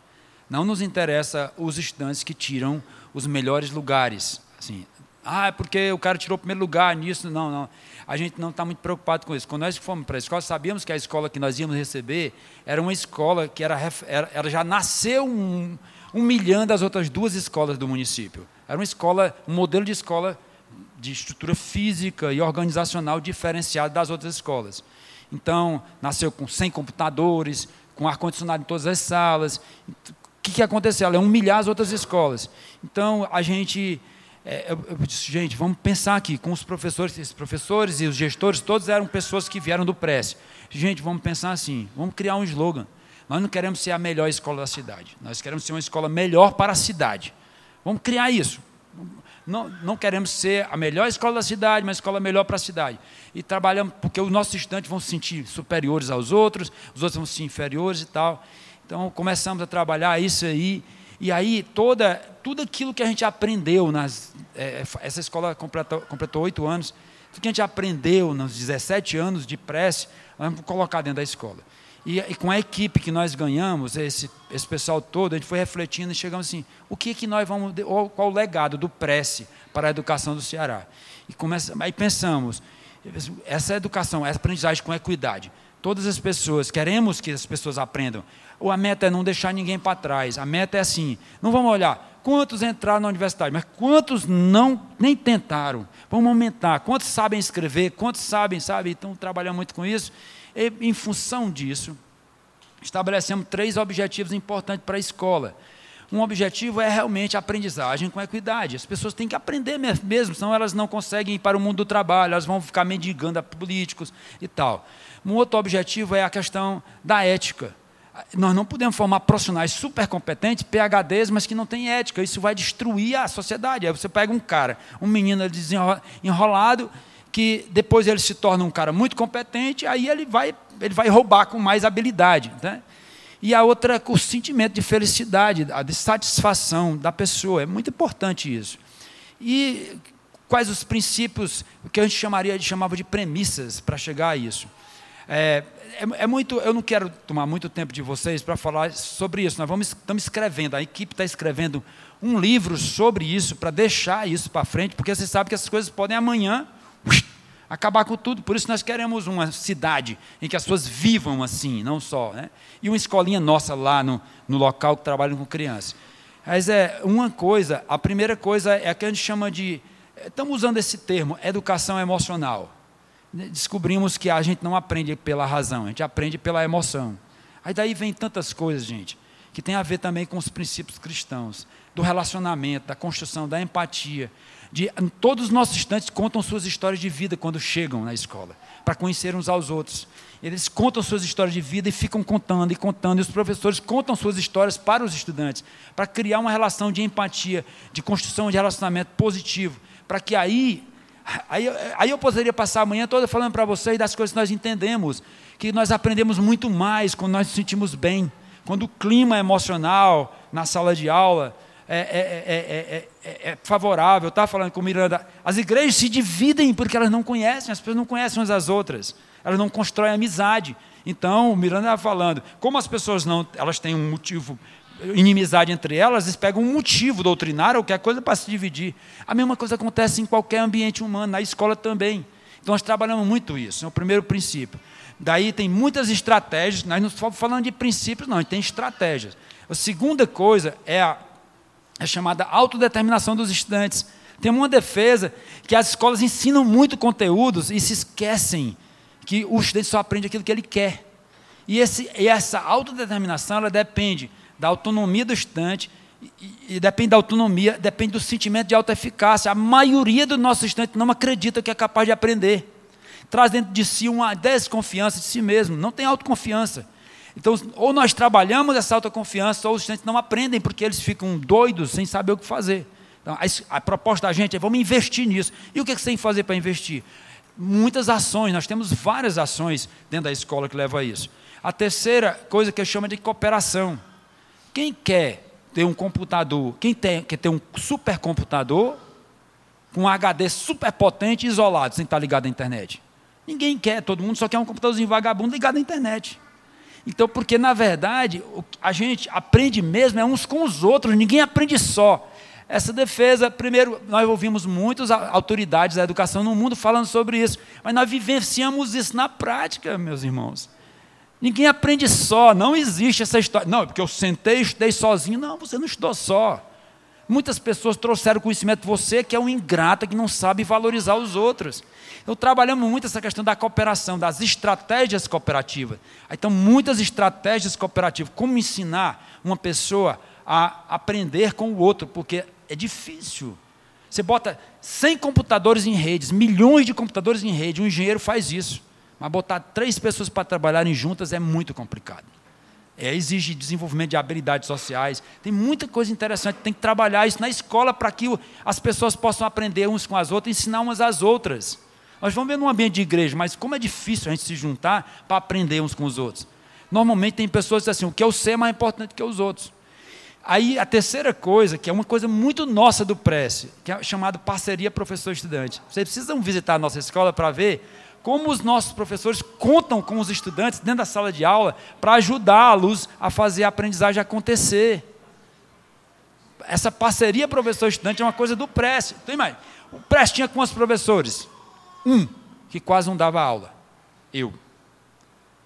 Não nos interessa os estudantes que tiram os melhores lugares, assim. Ah, é porque o cara tirou o primeiro lugar nisso, não, não. A gente não está muito preocupado com isso. Quando nós fomos para a escola, sabíamos que a escola que nós íamos receber era uma escola que era, era já nasceu um, humilhando as outras duas escolas do município. Era uma escola, um modelo de escola de estrutura física e organizacional diferenciado das outras escolas. Então, nasceu com 100 computadores, com ar-condicionado em todas as salas. O que, que aconteceu? Ela é humilhar as outras escolas. Então, a gente. É, eu, eu disse, gente, vamos pensar aqui com os professores, esses professores e os gestores, todos eram pessoas que vieram do Prece. Gente, vamos pensar assim, vamos criar um slogan. Nós não queremos ser a melhor escola da cidade. Nós queremos ser uma escola melhor para a cidade. Vamos criar isso. Não, não queremos ser a melhor escola da cidade, mas escola melhor para a cidade. E trabalhamos porque os nossos estudantes vão se sentir superiores aos outros, os outros vão se sentir inferiores e tal. Então começamos a trabalhar isso aí. E aí toda, tudo aquilo que a gente aprendeu nas. É, essa escola completou oito anos. Tudo que a gente aprendeu nos 17 anos de prece, vamos colocar dentro da escola. E, e, com a equipe que nós ganhamos, esse, esse pessoal todo, a gente foi refletindo e chegamos assim: o que que nós vamos, qual o legado do Prece para a educação do Ceará? E começa, aí pensamos: essa educação, essa aprendizagem com equidade. Todas as pessoas, queremos que as pessoas aprendam. Ou a meta é não deixar ninguém para trás. A meta é assim: não vamos olhar quantos entraram na universidade, mas quantos não nem tentaram. Vamos aumentar. Quantos sabem escrever? Quantos sabem, sabe? Então trabalhamos muito com isso. E, em função disso, estabelecemos três objetivos importantes para a escola. Um objetivo é realmente a aprendizagem com equidade. As pessoas têm que aprender mesmo, senão elas não conseguem ir para o mundo do trabalho, elas vão ficar mendigando a políticos e tal. Um outro objetivo é a questão da ética. Nós não podemos formar profissionais super competentes, PHDs, mas que não têm ética. Isso vai destruir a sociedade. Aí você pega um cara, um menino enrolado, que depois ele se torna um cara muito competente, aí ele vai, ele vai roubar com mais habilidade. Né? E a outra, o sentimento de felicidade, a de satisfação da pessoa. É muito importante isso. E quais os princípios, o que a gente chamaria, chamava de premissas para chegar a isso. É, é, é, muito, eu não quero tomar muito tempo de vocês para falar sobre isso. Nós vamos, estamos escrevendo, a equipe está escrevendo um livro sobre isso, para deixar isso para frente, porque você sabe que essas coisas podem amanhã acabar com tudo. Por isso nós queremos uma cidade em que as pessoas vivam assim, não só. Né? E uma escolinha nossa lá no, no local que trabalha com crianças. Mas é uma coisa, a primeira coisa é a que a gente chama de. Estamos usando esse termo, educação emocional. Descobrimos que a gente não aprende pela razão, a gente aprende pela emoção. Aí daí vem tantas coisas, gente, que tem a ver também com os princípios cristãos, do relacionamento, da construção, da empatia. De, todos os nossos estudantes contam suas histórias de vida quando chegam na escola, para conhecer uns aos outros. Eles contam suas histórias de vida e ficam contando e contando, e os professores contam suas histórias para os estudantes, para criar uma relação de empatia, de construção de relacionamento positivo, para que aí, aí, aí eu poderia passar a manhã toda falando para vocês das coisas que nós entendemos, que nós aprendemos muito mais quando nós nos sentimos bem, quando o clima emocional na sala de aula é, é, é, é favorável. Eu estava falando com o Miranda, as igrejas se dividem porque elas não conhecem, as pessoas não conhecem umas às outras, elas não constroem amizade. Então, o Miranda estava falando, como as pessoas não, elas têm um motivo, inimizade entre elas, eles pegam um motivo doutrinário ou qualquer coisa para se dividir. A mesma coisa acontece em qualquer ambiente humano, na escola também. Então, nós trabalhamos muito isso, é o primeiro princípio. Daí tem muitas estratégias, nós não estamos falando de princípios, não, tem estratégias. A segunda coisa é a, a chamada autodeterminação dos estudantes. Tem uma defesa que as escolas ensinam muito conteúdos e se esquecem que o estudante só aprende aquilo que ele quer. E, esse, e essa autodeterminação ela depende da autonomia do estudante e, e, depende da autonomia, depende do sentimento de autoeficácia. A maioria do nosso estudante não acredita que é capaz de aprender traz dentro de si uma desconfiança de si mesmo, não tem autoconfiança. Então, ou nós trabalhamos essa autoconfiança, ou os estudantes não aprendem porque eles ficam doidos sem saber o que fazer. Então, a, a proposta da gente é vamos investir nisso. E o que, você tem que fazer para investir? Muitas ações, nós temos várias ações dentro da escola que levam a isso. A terceira coisa que eu chamo de cooperação. Quem quer ter um computador, quem tem, quer ter um supercomputador com um HD super potente e isolado, sem estar ligado à internet? Ninguém quer, todo mundo só quer um computadorzinho vagabundo ligado à internet. Então, porque na verdade, a gente aprende mesmo é uns com os outros, ninguém aprende só. Essa defesa, primeiro, nós ouvimos muitas autoridades da educação no mundo falando sobre isso, mas nós vivenciamos isso na prática, meus irmãos. Ninguém aprende só, não existe essa história. Não, porque eu sentei e estudei sozinho. Não, você não estudou só. Muitas pessoas trouxeram conhecimento você que é um ingrato, que não sabe valorizar os outros. Então, trabalhamos muito essa questão da cooperação, das estratégias cooperativas. Então, muitas estratégias cooperativas. Como ensinar uma pessoa a aprender com o outro, porque é difícil. Você bota 100 computadores em redes, milhões de computadores em rede, um engenheiro faz isso. Mas botar três pessoas para trabalharem juntas é muito complicado. É, exige desenvolvimento de habilidades sociais. Tem muita coisa interessante. Tem que trabalhar isso na escola para que as pessoas possam aprender uns com as outras, ensinar umas às outras. Nós vamos ver num ambiente de igreja, mas como é difícil a gente se juntar para aprender uns com os outros. Normalmente tem pessoas que dizem assim, o que eu sei é mais importante que os outros. Aí a terceira coisa, que é uma coisa muito nossa do Prece, que é chamado parceria professor-estudante. Vocês precisam visitar a nossa escola para ver como os nossos professores contam com os estudantes dentro da sala de aula para ajudá-los a fazer a aprendizagem acontecer. Essa parceria professor-estudante é uma coisa do Prece. Então, imagina, o Prece tinha quantos professores? Um que quase não dava aula. Eu.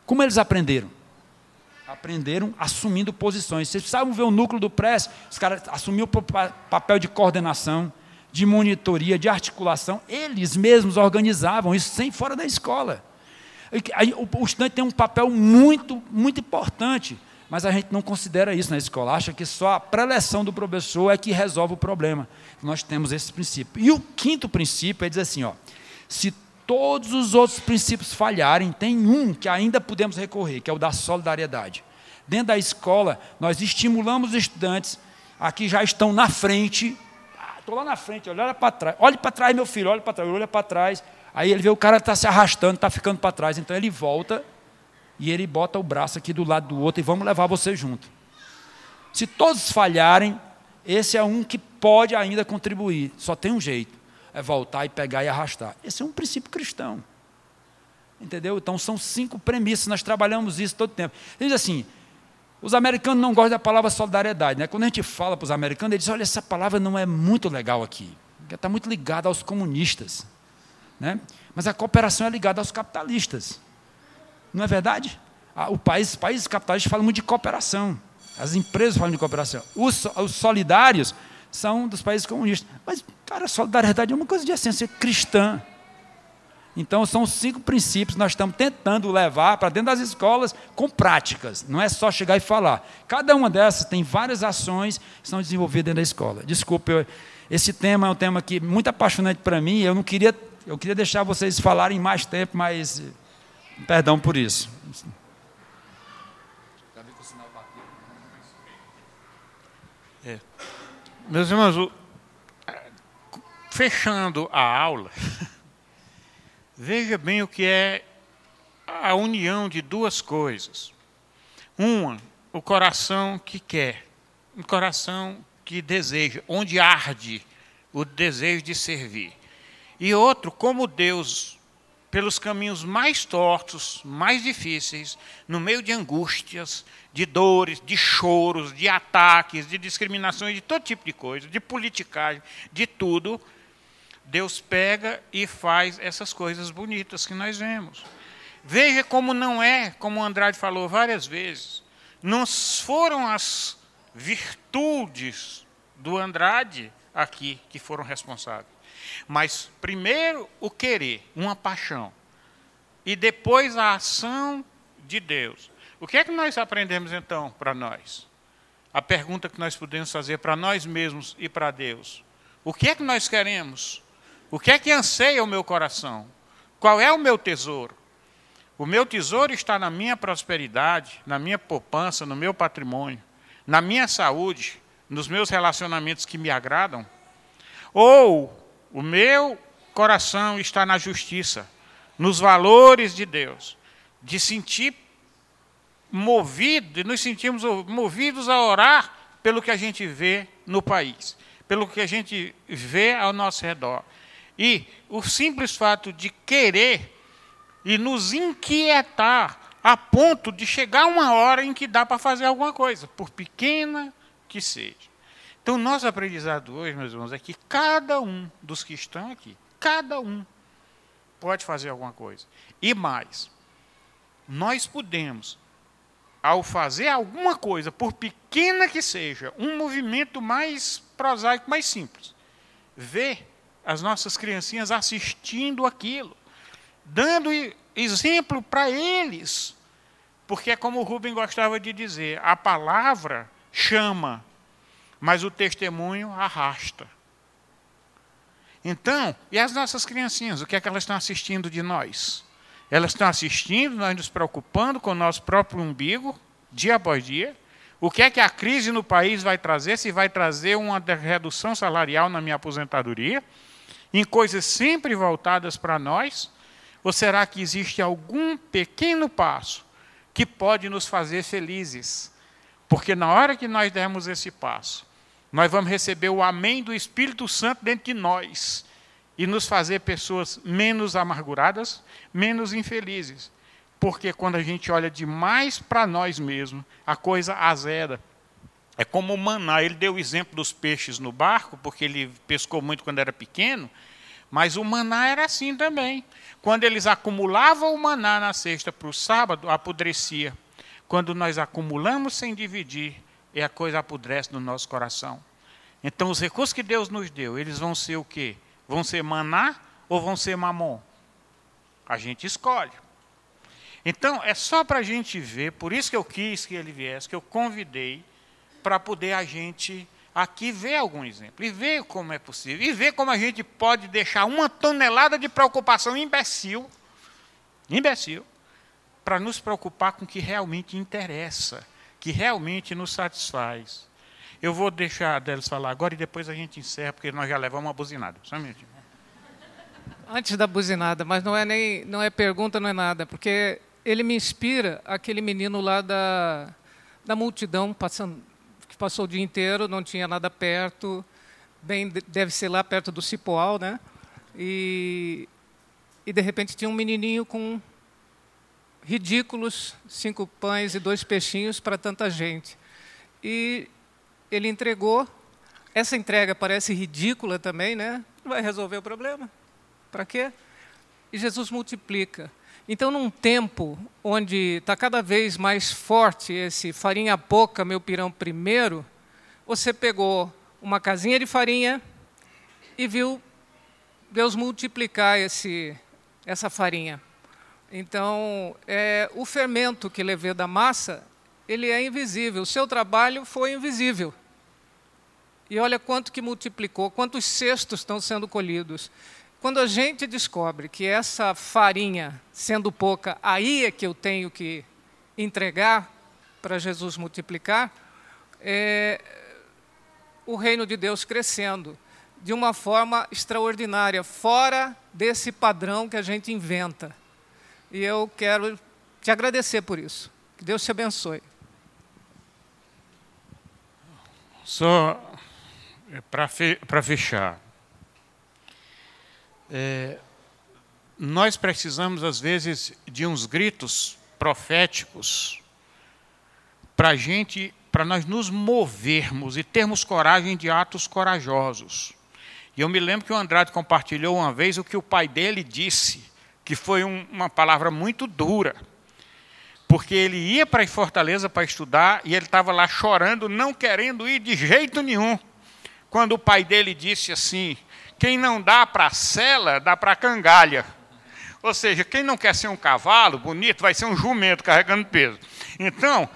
Como eles aprenderam? Aprenderam assumindo posições. Vocês precisavam ver o núcleo do press, os caras assumiam o papel de coordenação, de monitoria, de articulação. Eles mesmos organizavam isso sem fora da escola. O estudante tem um papel muito, muito importante, mas a gente não considera isso na escola. Acha que só a preleção do professor é que resolve o problema. Nós temos esse princípio. E o quinto princípio é dizer assim, ó, se todos os outros princípios falharem, tem um que ainda podemos recorrer, que é o da solidariedade. Dentro da escola, nós estimulamos os estudantes, aqui já estão na frente, estou lá na frente, olha para trás, olhe para trás, meu filho, olha para trás, olha para trás. Aí ele vê o cara está se arrastando, está ficando para trás, então ele volta e ele bota o braço aqui do lado do outro e vamos levar você junto. Se todos falharem, esse é um que pode ainda contribuir, só tem um jeito é voltar e pegar e arrastar. Esse é um princípio cristão. Entendeu? Então são cinco premissas, nós trabalhamos isso todo tempo. Ele diz assim: os americanos não gostam da palavra solidariedade. Né? Quando a gente fala para os americanos, eles dizem: olha, essa palavra não é muito legal aqui, porque está muito ligada aos comunistas. Né? Mas a cooperação é ligada aos capitalistas. Não é verdade? O país, os países capitalistas falam muito de cooperação. As empresas falam de cooperação. Os, os solidários são dos países comunistas. Mas, cara, solidariedade é uma coisa de essência cristã. Então, são cinco princípios que nós estamos tentando levar para dentro das escolas com práticas. Não é só chegar e falar. Cada uma dessas tem várias ações que são desenvolvidas dentro da escola. Desculpe, esse tema é um tema que muito apaixonante para mim. Eu não queria, eu queria deixar vocês falarem mais tempo, mas perdão por isso. É. Meus irmãos, fechando a aula, veja bem o que é a união de duas coisas. Uma, o coração que quer, um coração que deseja, onde arde o desejo de servir. E outro, como Deus pelos caminhos mais tortos, mais difíceis, no meio de angústias, de dores, de choros, de ataques, de discriminações, de todo tipo de coisa, de politicagem, de tudo, Deus pega e faz essas coisas bonitas que nós vemos. Veja como não é, como o Andrade falou várias vezes, não foram as virtudes do Andrade aqui que foram responsáveis. Mas primeiro o querer, uma paixão. E depois a ação de Deus. O que é que nós aprendemos então para nós? A pergunta que nós podemos fazer para nós mesmos e para Deus. O que é que nós queremos? O que é que anseia o meu coração? Qual é o meu tesouro? O meu tesouro está na minha prosperidade, na minha poupança, no meu patrimônio, na minha saúde, nos meus relacionamentos que me agradam? Ou o meu coração está na justiça, nos valores de Deus, de sentir movido, de nos sentirmos movidos a orar pelo que a gente vê no país, pelo que a gente vê ao nosso redor. E o simples fato de querer e nos inquietar a ponto de chegar uma hora em que dá para fazer alguma coisa, por pequena que seja. Então, nosso aprendizado hoje, meus irmãos, é que cada um dos que estão aqui, cada um, pode fazer alguma coisa. E mais, nós podemos, ao fazer alguma coisa, por pequena que seja, um movimento mais prosaico, mais simples, ver as nossas criancinhas assistindo aquilo, dando exemplo para eles. Porque é como o Rubem gostava de dizer, a palavra chama, mas o testemunho arrasta. Então, e as nossas criancinhas, o que é que elas estão assistindo de nós? Elas estão assistindo, nós nos preocupando com o nosso próprio umbigo, dia após dia. O que é que a crise no país vai trazer? Se vai trazer uma redução salarial na minha aposentadoria, em coisas sempre voltadas para nós? Ou será que existe algum pequeno passo que pode nos fazer felizes? Porque na hora que nós dermos esse passo, nós vamos receber o amém do Espírito Santo dentro de nós e nos fazer pessoas menos amarguradas, menos infelizes. Porque quando a gente olha demais para nós mesmos, a coisa azeda. É como o maná, ele deu o exemplo dos peixes no barco, porque ele pescou muito quando era pequeno, mas o maná era assim também. Quando eles acumulavam o maná na sexta para o sábado, apodrecia. Quando nós acumulamos sem dividir, e a coisa apodrece no nosso coração. Então, os recursos que Deus nos deu, eles vão ser o quê? Vão ser maná ou vão ser mamon? A gente escolhe. Então, é só para a gente ver, por isso que eu quis que ele viesse, que eu convidei, para poder a gente aqui ver algum exemplo, e ver como é possível, e ver como a gente pode deixar uma tonelada de preocupação imbecil, imbecil, para nos preocupar com o que realmente interessa que realmente nos satisfaz. Eu vou deixar a Delis falar agora e depois a gente encerra, porque nós já levamos uma buzinada. Só um minutinho. Antes da buzinada, mas não é nem não é pergunta, não é nada, porque ele me inspira aquele menino lá da, da multidão passando, que passou o dia inteiro, não tinha nada perto, bem deve ser lá perto do Cipoal, né? E, e de repente tinha um menininho com ridículos cinco pães e dois peixinhos para tanta gente. E ele entregou. Essa entrega parece ridícula também, né? Não vai resolver o problema. Para quê? e Jesus multiplica. Então, num tempo onde está cada vez mais forte esse farinha pouca, meu pirão primeiro, você pegou uma casinha de farinha e viu Deus multiplicar esse, essa farinha. Então, é, o fermento que levei da massa, ele é invisível. O seu trabalho foi invisível. E olha quanto que multiplicou, quantos cestos estão sendo colhidos. Quando a gente descobre que essa farinha, sendo pouca, aí é que eu tenho que entregar para Jesus multiplicar, é, o reino de Deus crescendo de uma forma extraordinária, fora desse padrão que a gente inventa. E eu quero te agradecer por isso. Que Deus te abençoe. Só é, para fe fechar. É, nós precisamos, às vezes, de uns gritos proféticos para gente, para nós nos movermos e termos coragem de atos corajosos. E eu me lembro que o Andrade compartilhou uma vez o que o pai dele disse, que foi um, uma palavra muito dura. Porque ele ia para Fortaleza para estudar e ele estava lá chorando, não querendo ir de jeito nenhum. Quando o pai dele disse assim: quem não dá para a cela, dá para a cangalha. Ou seja, quem não quer ser um cavalo bonito, vai ser um jumento carregando peso. Então,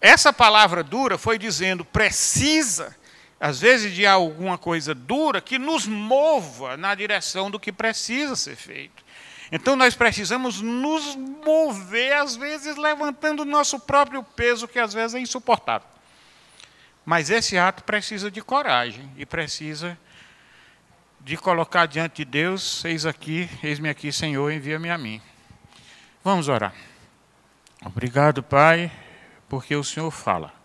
essa palavra dura foi dizendo: precisa às vezes de alguma coisa dura que nos mova na direção do que precisa ser feito. Então nós precisamos nos mover, às vezes levantando o nosso próprio peso, que às vezes é insuportável. Mas esse ato precisa de coragem e precisa de colocar diante de Deus: eis aqui, eis-me aqui, Senhor, envia-me a mim. Vamos orar. Obrigado, Pai, porque o Senhor fala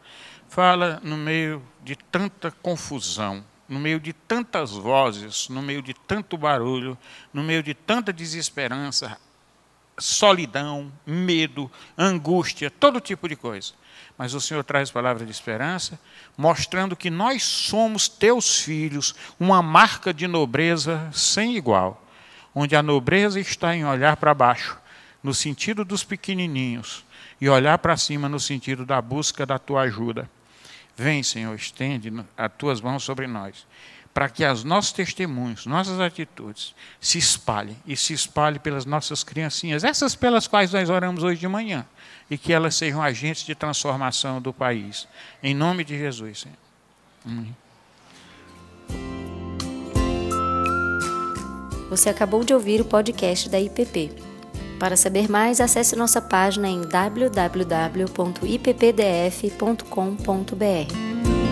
fala no meio de tanta confusão, no meio de tantas vozes, no meio de tanto barulho, no meio de tanta desesperança, solidão, medo, angústia, todo tipo de coisa. Mas o Senhor traz palavra de esperança, mostrando que nós somos teus filhos, uma marca de nobreza sem igual, onde a nobreza está em olhar para baixo, no sentido dos pequenininhos, e olhar para cima no sentido da busca da tua ajuda. Vem, Senhor, estende as tuas mãos sobre nós, para que os nossos testemunhos, nossas atitudes se espalhem e se espalhem pelas nossas criancinhas, essas pelas quais nós oramos hoje de manhã, e que elas sejam agentes de transformação do país. Em nome de Jesus, Senhor. Você acabou de ouvir o podcast da IPP. Para saber mais, acesse nossa página em www.ippdf.com.br.